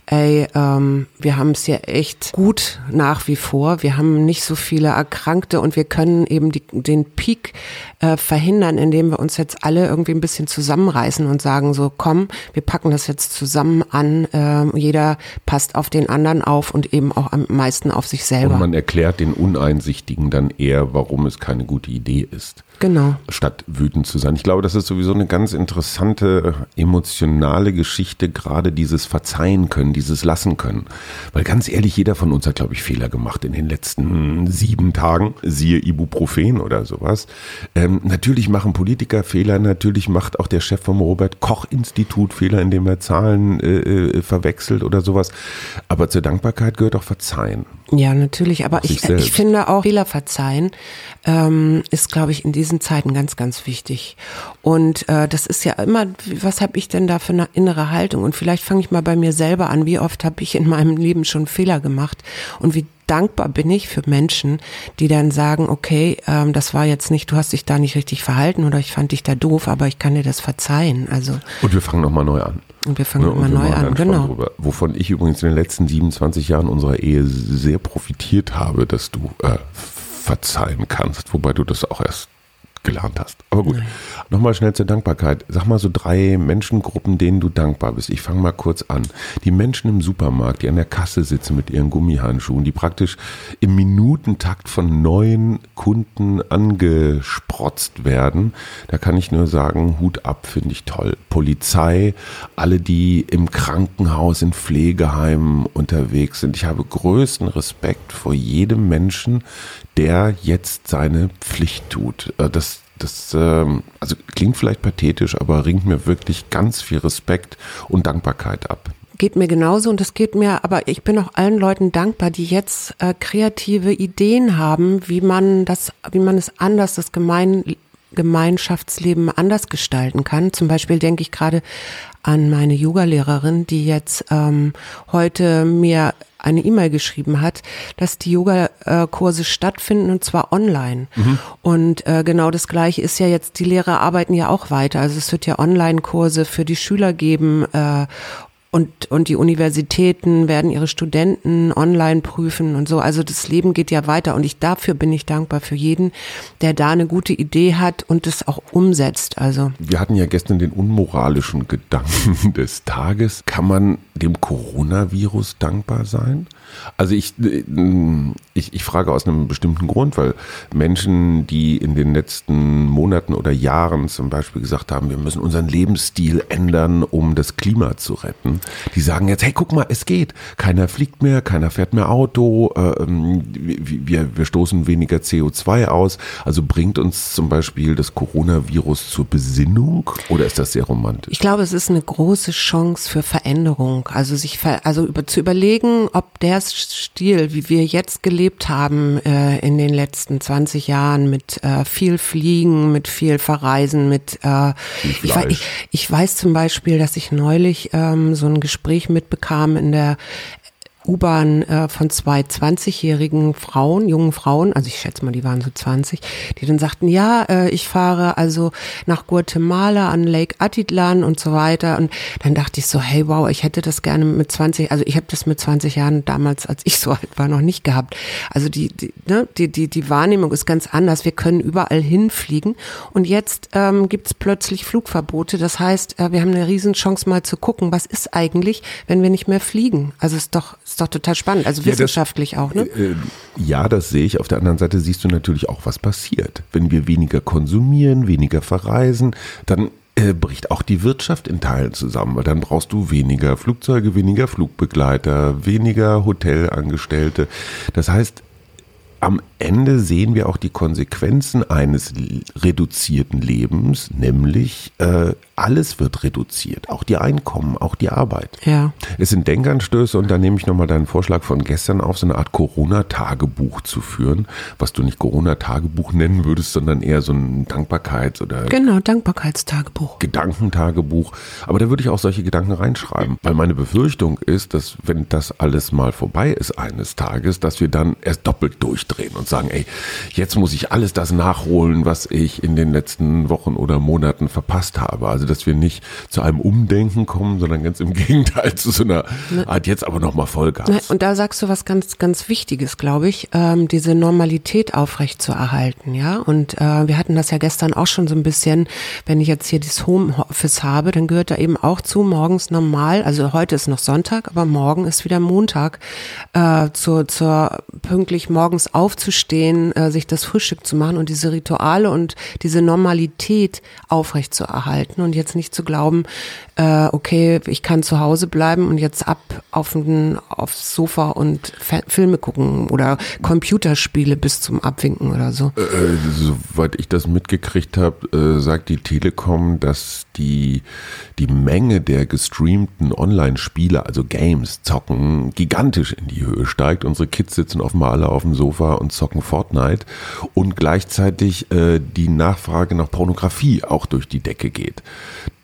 ey, ähm, wir haben es hier echt gut nach wie vor wir haben nicht so viele Erkrankte und wir können eben die, den Peak äh, verhindern, indem wir uns jetzt alle irgendwie ein bisschen zusammenreißen und sagen so, komm, wir packen das jetzt zusammen an. Äh, jeder passt auf den anderen auf und eben auch am meisten auf sich selber. Und man erklärt den Uneinsichtigen dann eher, warum es keine gute Idee ist. Genau. Statt wütend zu sein. Ich glaube, das ist sowieso eine ganz interessante emotionale Geschichte, gerade dieses Verzeihen können, dieses Lassen können. Weil ganz ehrlich, jeder von uns hat, glaube ich, Fehler gemacht in den letzten sieben Tagen, siehe Ibuprofen oder sowas. Ähm, natürlich machen Politiker Fehler, natürlich macht auch der Chef vom Robert Koch Institut Fehler, indem er Zahlen äh, äh, verwechselt oder sowas. Aber zur Dankbarkeit gehört auch Verzeihen. Ja, natürlich. Aber ich, ich finde auch Fehler verzeihen ähm, ist, glaube ich, in diesen Zeiten ganz, ganz wichtig. Und äh, das ist ja immer, was habe ich denn da für eine innere Haltung? Und vielleicht fange ich mal bei mir selber an. Wie oft habe ich in meinem Leben schon Fehler gemacht? Und wie dankbar bin ich für Menschen, die dann sagen, okay, ähm, das war jetzt nicht, du hast dich da nicht richtig verhalten oder ich fand dich da doof, aber ich kann dir das verzeihen. Also und wir fangen nochmal neu an. Und wir fangen nochmal neu an, genau. Drüber, wovon ich übrigens in den letzten 27 Jahren unserer Ehe sehr profitiert habe, dass du äh, verzeihen kannst, wobei du das auch erst gelernt hast. Aber gut. Nochmal schnell zur Dankbarkeit. Sag mal so drei Menschengruppen, denen du dankbar bist. Ich fange mal kurz an. Die Menschen im Supermarkt, die an der Kasse sitzen mit ihren Gummihandschuhen, die praktisch im Minutentakt von neuen Kunden angesprotzt werden. Da kann ich nur sagen, Hut ab, finde ich toll. Polizei, alle, die im Krankenhaus, in Pflegeheimen unterwegs sind. Ich habe größten Respekt vor jedem Menschen, der jetzt seine Pflicht tut. Äh, das, das ähm, also klingt vielleicht pathetisch, aber ringt mir wirklich ganz viel Respekt und Dankbarkeit ab geht mir genauso und das geht mir, aber ich bin auch allen Leuten dankbar, die jetzt äh, kreative Ideen haben, wie man das, wie man es anders, das Gemein, Gemeinschaftsleben anders gestalten kann. Zum Beispiel denke ich gerade an meine Yoga-Lehrerin, die jetzt ähm, heute mir eine E-Mail geschrieben hat, dass die Yoga-Kurse stattfinden und zwar online. Mhm. Und äh, genau das Gleiche ist ja jetzt, die Lehrer arbeiten ja auch weiter. Also es wird ja Online-Kurse für die Schüler geben. Äh, und, und die Universitäten werden ihre Studenten online prüfen und so. Also das Leben geht ja weiter und ich dafür bin ich dankbar für jeden, der da eine gute Idee hat und es auch umsetzt. Also wir hatten ja gestern den unmoralischen Gedanken des Tages. Kann man dem Coronavirus dankbar sein? Also ich, äh, ich, ich frage aus einem bestimmten Grund, weil Menschen, die in den letzten Monaten oder Jahren zum Beispiel gesagt haben, wir müssen unseren Lebensstil ändern, um das Klima zu retten, die sagen jetzt, hey, guck mal, es geht. Keiner fliegt mehr, keiner fährt mehr Auto, äh, ähm, wir, wir stoßen weniger CO2 aus. Also bringt uns zum Beispiel das Coronavirus zur Besinnung oder ist das sehr romantisch? Ich glaube, es ist eine große Chance für Veränderung. Also sich, also über, zu überlegen, ob der Stil, wie wir jetzt gelebt haben äh, in den letzten 20 Jahren mit äh, viel Fliegen, mit viel Verreisen, mit äh, ich, ich, ich, weiß zum Beispiel, dass ich neulich ähm, so ein Gespräch mitbekam in der U-Bahn äh, von zwei 20-jährigen Frauen, jungen Frauen, also ich schätze mal, die waren so 20, die dann sagten, ja, äh, ich fahre also nach Guatemala an Lake Atitlan und so weiter. Und dann dachte ich so, hey, wow, ich hätte das gerne mit 20, also ich habe das mit 20 Jahren damals, als ich so alt war, noch nicht gehabt. Also die, die, ne, die, die, die Wahrnehmung ist ganz anders. Wir können überall hinfliegen. Und jetzt ähm, gibt plötzlich Flugverbote. Das heißt, äh, wir haben eine Riesenchance mal zu gucken, was ist eigentlich, wenn wir nicht mehr fliegen. Also es ist doch ist doch total spannend, also wissenschaftlich ja, das, auch, ne? Äh, ja, das sehe ich. Auf der anderen Seite siehst du natürlich auch, was passiert. Wenn wir weniger konsumieren, weniger verreisen, dann äh, bricht auch die Wirtschaft in Teilen zusammen, weil dann brauchst du weniger Flugzeuge, weniger Flugbegleiter, weniger Hotelangestellte. Das heißt, am Ende sehen wir auch die Konsequenzen eines reduzierten Lebens, nämlich äh, alles wird reduziert, auch die Einkommen, auch die Arbeit. Ja. Es sind Denkanstöße und da nehme ich nochmal deinen Vorschlag von gestern auf, so eine Art Corona-Tagebuch zu führen, was du nicht Corona-Tagebuch nennen würdest, sondern eher so ein Dankbarkeits- oder Genau, Dankbarkeitstagebuch. Gedankentagebuch. Aber da würde ich auch solche Gedanken reinschreiben, weil meine Befürchtung ist, dass wenn das alles mal vorbei ist eines Tages, dass wir dann erst doppelt durchdrehen und sagen, ey, jetzt muss ich alles das nachholen, was ich in den letzten Wochen oder Monaten verpasst habe. Also dass wir nicht zu einem Umdenken kommen, sondern ganz im Gegenteil zu so einer ne. Art jetzt aber nochmal Vollgas. Ne, und da sagst du was ganz, ganz Wichtiges, glaube ich, ähm, diese Normalität aufrecht zu erhalten, ja. Und äh, wir hatten das ja gestern auch schon so ein bisschen, wenn ich jetzt hier das Homeoffice habe, dann gehört da eben auch zu, morgens normal, also heute ist noch Sonntag, aber morgen ist wieder Montag, äh, zur, zur pünktlich morgens aufzustehen, äh, sich das Frühstück zu machen und diese Rituale und diese Normalität aufrecht zu erhalten und jetzt nicht zu glauben, äh, okay, ich kann zu Hause bleiben und jetzt ab auf den, aufs Sofa und F Filme gucken oder Computerspiele bis zum Abwinken oder so. Äh, äh soweit ich das mitgekriegt habe, äh, sagt die Telekom, dass die, die Menge der gestreamten Online-Spiele, also Games, Zocken, gigantisch in die Höhe steigt. Unsere Kids sitzen offenbar alle auf dem Sofa und zocken Fortnite und gleichzeitig äh, die Nachfrage nach Pornografie auch durch die Decke geht.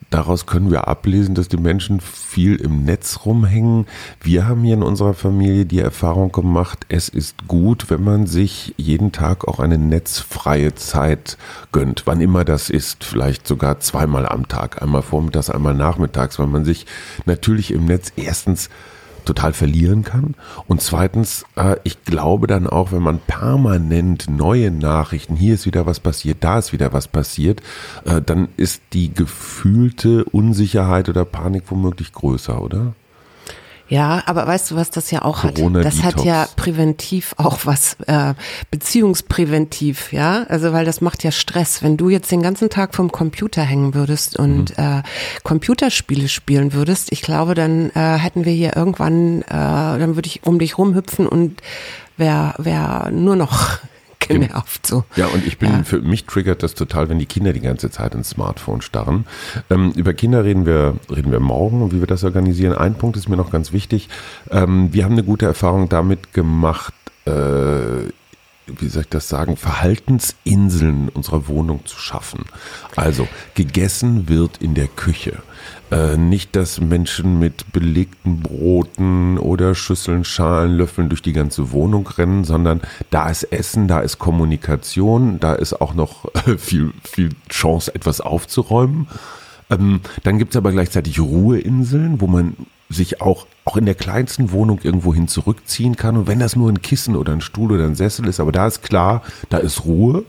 Daraus können wir ablesen, dass die Menschen viel im Netz rumhängen. Wir haben hier in unserer Familie die Erfahrung gemacht, es ist gut, wenn man sich jeden Tag auch eine netzfreie Zeit gönnt, wann immer das ist, vielleicht sogar zweimal am Tag, einmal vormittags, einmal nachmittags, weil man sich natürlich im Netz erstens total verlieren kann. Und zweitens, äh, ich glaube dann auch, wenn man permanent neue Nachrichten, hier ist wieder was passiert, da ist wieder was passiert, äh, dann ist die gefühlte Unsicherheit oder Panik womöglich größer, oder? Ja, aber weißt du, was das ja auch hat? Das hat ja präventiv auch was, äh, beziehungspräventiv, ja. Also weil das macht ja Stress. Wenn du jetzt den ganzen Tag vom Computer hängen würdest und mhm. äh, Computerspiele spielen würdest, ich glaube, dann äh, hätten wir hier irgendwann, äh, dann würde ich um dich rumhüpfen und wäre wär nur noch genervt. So. Ja, und ich bin, ja. für mich triggert das total, wenn die Kinder die ganze Zeit ins Smartphone starren. Ähm, über Kinder reden wir, reden wir morgen und wie wir das organisieren. Ein Punkt ist mir noch ganz wichtig. Ähm, wir haben eine gute Erfahrung damit gemacht, äh, wie soll ich das sagen, Verhaltensinseln unserer Wohnung zu schaffen. Also, gegessen wird in der Küche. Äh, nicht, dass Menschen mit belegten Broten oder Schüsseln, Schalen, Löffeln durch die ganze Wohnung rennen, sondern da ist Essen, da ist Kommunikation, da ist auch noch viel, viel Chance, etwas aufzuräumen. Ähm, dann gibt es aber gleichzeitig Ruheinseln, wo man sich auch, auch in der kleinsten Wohnung irgendwo hin zurückziehen kann. Und wenn das nur ein Kissen oder ein Stuhl oder ein Sessel ist, aber da ist klar, da ist Ruhe.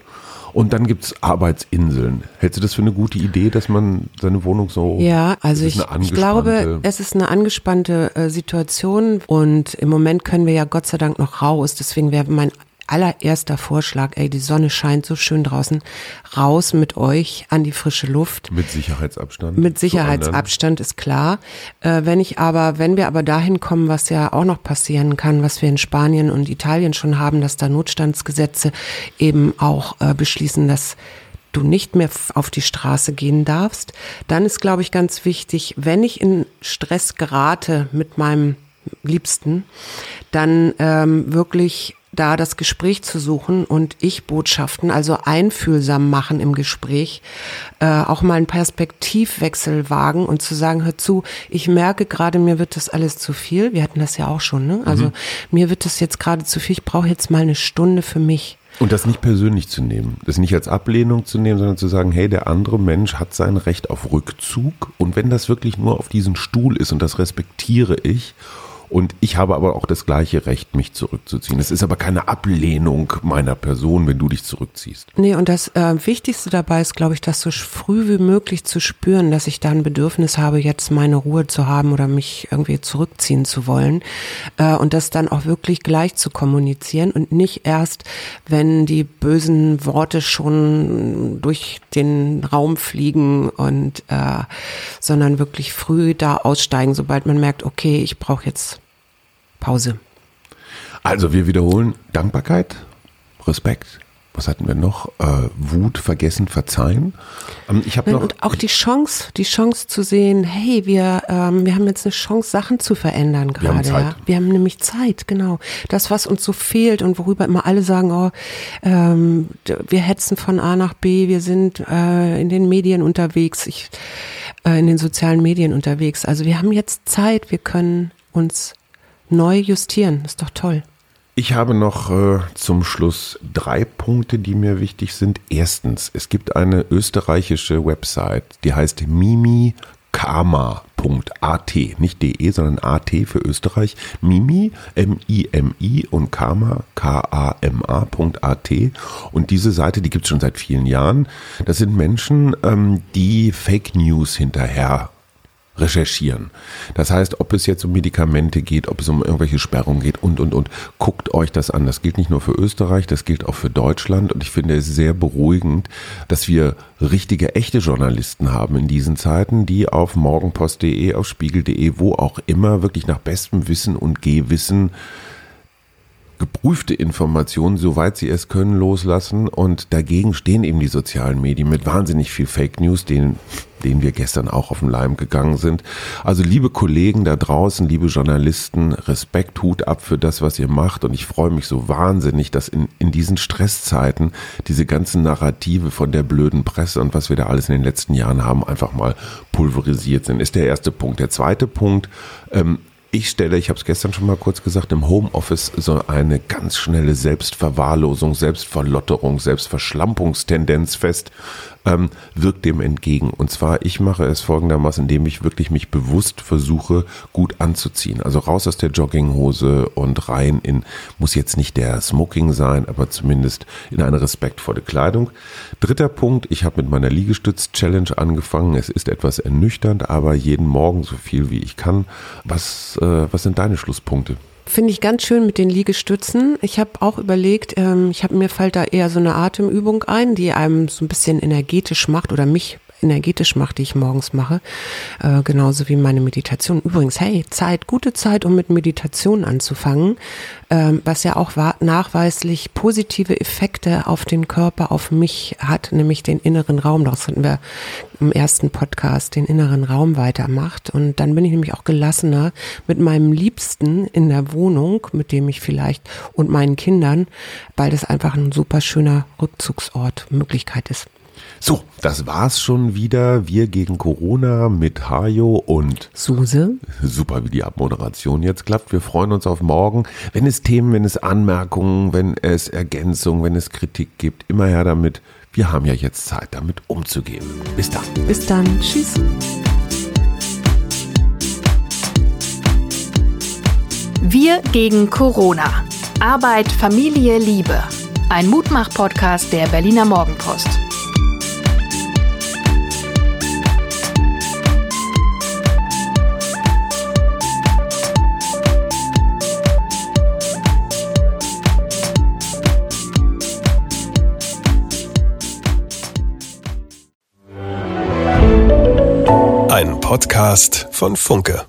Und dann gibt es Arbeitsinseln. Hältst du das für eine gute Idee, dass man seine Wohnung so. Ja, also ich, ich glaube, es ist eine angespannte äh, Situation und im Moment können wir ja Gott sei Dank noch raus. Deswegen wäre mein allererster Vorschlag, ey, die Sonne scheint so schön draußen, raus mit euch an die frische Luft. Mit Sicherheitsabstand. Mit Sicherheitsabstand ist klar. Äh, wenn ich aber, wenn wir aber dahin kommen, was ja auch noch passieren kann, was wir in Spanien und Italien schon haben, dass da Notstandsgesetze eben auch äh, beschließen, dass du nicht mehr auf die Straße gehen darfst, dann ist, glaube ich, ganz wichtig, wenn ich in Stress gerate mit meinem Liebsten, dann ähm, wirklich da das Gespräch zu suchen und Ich-Botschaften, also einfühlsam machen im Gespräch, äh, auch mal einen Perspektivwechsel wagen und zu sagen, hör zu, ich merke gerade, mir wird das alles zu viel. Wir hatten das ja auch schon, ne? Also mhm. mir wird das jetzt gerade zu viel, ich brauche jetzt mal eine Stunde für mich. Und das nicht persönlich zu nehmen, das nicht als Ablehnung zu nehmen, sondern zu sagen, hey, der andere Mensch hat sein Recht auf Rückzug und wenn das wirklich nur auf diesen Stuhl ist und das respektiere ich und ich habe aber auch das gleiche Recht, mich zurückzuziehen. Es ist aber keine Ablehnung meiner Person, wenn du dich zurückziehst. Nee, und das äh, Wichtigste dabei ist, glaube ich, das so früh wie möglich zu spüren, dass ich da ein Bedürfnis habe, jetzt meine Ruhe zu haben oder mich irgendwie zurückziehen zu wollen. Äh, und das dann auch wirklich gleich zu kommunizieren und nicht erst, wenn die bösen Worte schon durch den Raum fliegen und äh, sondern wirklich früh da aussteigen, sobald man merkt, okay, ich brauche jetzt Pause. Also wir wiederholen Dankbarkeit, Respekt, was hatten wir noch? Äh, Wut, Vergessen, Verzeihen. Ähm, ich habe noch und auch die Chance, die Chance zu sehen, hey, wir, ähm, wir haben jetzt eine Chance, Sachen zu verändern gerade. Wir haben Zeit. Ja? Wir haben nämlich Zeit, genau. Das, was uns so fehlt und worüber immer alle sagen, oh, ähm, wir hetzen von A nach B, wir sind äh, in den Medien unterwegs, ich, äh, in den sozialen Medien unterwegs. Also wir haben jetzt Zeit, wir können uns neu justieren. ist doch toll. Ich habe noch äh, zum Schluss drei Punkte, die mir wichtig sind. Erstens, es gibt eine österreichische Website, die heißt mimikama.at, nicht de, sondern at für Österreich. Mimi, M-I-M-I und Kama, K-A-M-A.at. Und diese Seite, die gibt es schon seit vielen Jahren. Das sind Menschen, ähm, die Fake News hinterher recherchieren. Das heißt, ob es jetzt um Medikamente geht, ob es um irgendwelche Sperrungen geht und, und, und, guckt euch das an. Das gilt nicht nur für Österreich, das gilt auch für Deutschland und ich finde es sehr beruhigend, dass wir richtige, echte Journalisten haben in diesen Zeiten, die auf morgenpost.de, auf spiegel.de, wo auch immer wirklich nach bestem Wissen und Gehwissen geprüfte Informationen, soweit sie es können, loslassen. Und dagegen stehen eben die sozialen Medien mit wahnsinnig viel Fake News, denen, denen wir gestern auch auf den Leim gegangen sind. Also liebe Kollegen da draußen, liebe Journalisten, Respekt, Hut ab für das, was ihr macht. Und ich freue mich so wahnsinnig, dass in, in diesen Stresszeiten diese ganzen Narrative von der blöden Presse und was wir da alles in den letzten Jahren haben, einfach mal pulverisiert sind. Ist der erste Punkt. Der zweite Punkt, ähm, ich stelle, ich habe es gestern schon mal kurz gesagt, im Homeoffice so eine ganz schnelle Selbstverwahrlosung, Selbstverlotterung, Selbstverschlampungstendenz fest, ähm, wirkt dem entgegen. Und zwar, ich mache es folgendermaßen, indem ich wirklich mich bewusst versuche, gut anzuziehen. Also raus aus der Jogginghose und rein in, muss jetzt nicht der Smoking sein, aber zumindest in eine respektvolle Kleidung. Dritter Punkt, ich habe mit meiner Liegestütz-Challenge angefangen. Es ist etwas ernüchternd, aber jeden Morgen so viel wie ich kann. Was äh, was sind deine Schlusspunkte? Finde ich ganz schön mit den Liegestützen. Ich habe auch überlegt, ähm, ich habe mir fällt da eher so eine Atemübung ein, die einem so ein bisschen energetisch macht oder mich energetisch macht, die ich morgens mache. Äh, genauso wie meine Meditation. Übrigens, hey, Zeit, gute Zeit, um mit Meditation anzufangen, ähm, was ja auch nachweislich positive Effekte auf den Körper, auf mich hat, nämlich den inneren Raum. Das hatten wir im ersten Podcast, den inneren Raum weitermacht. Und dann bin ich nämlich auch gelassener mit meinem Liebsten in der Wohnung, mit dem ich vielleicht und meinen Kindern, weil das einfach ein super schöner Rückzugsort, Möglichkeit ist. So, das war's schon wieder. Wir gegen Corona mit Hajo und Suse. Super, wie die Abmoderation jetzt klappt. Wir freuen uns auf morgen. Wenn es Themen, wenn es Anmerkungen, wenn es Ergänzungen, wenn es Kritik gibt, immer her damit. Wir haben ja jetzt Zeit, damit umzugehen. Bis dann. Bis dann. Tschüss. Wir gegen Corona. Arbeit, Familie, Liebe. Ein Mutmach-Podcast der Berliner Morgenpost. Podcast von Funke.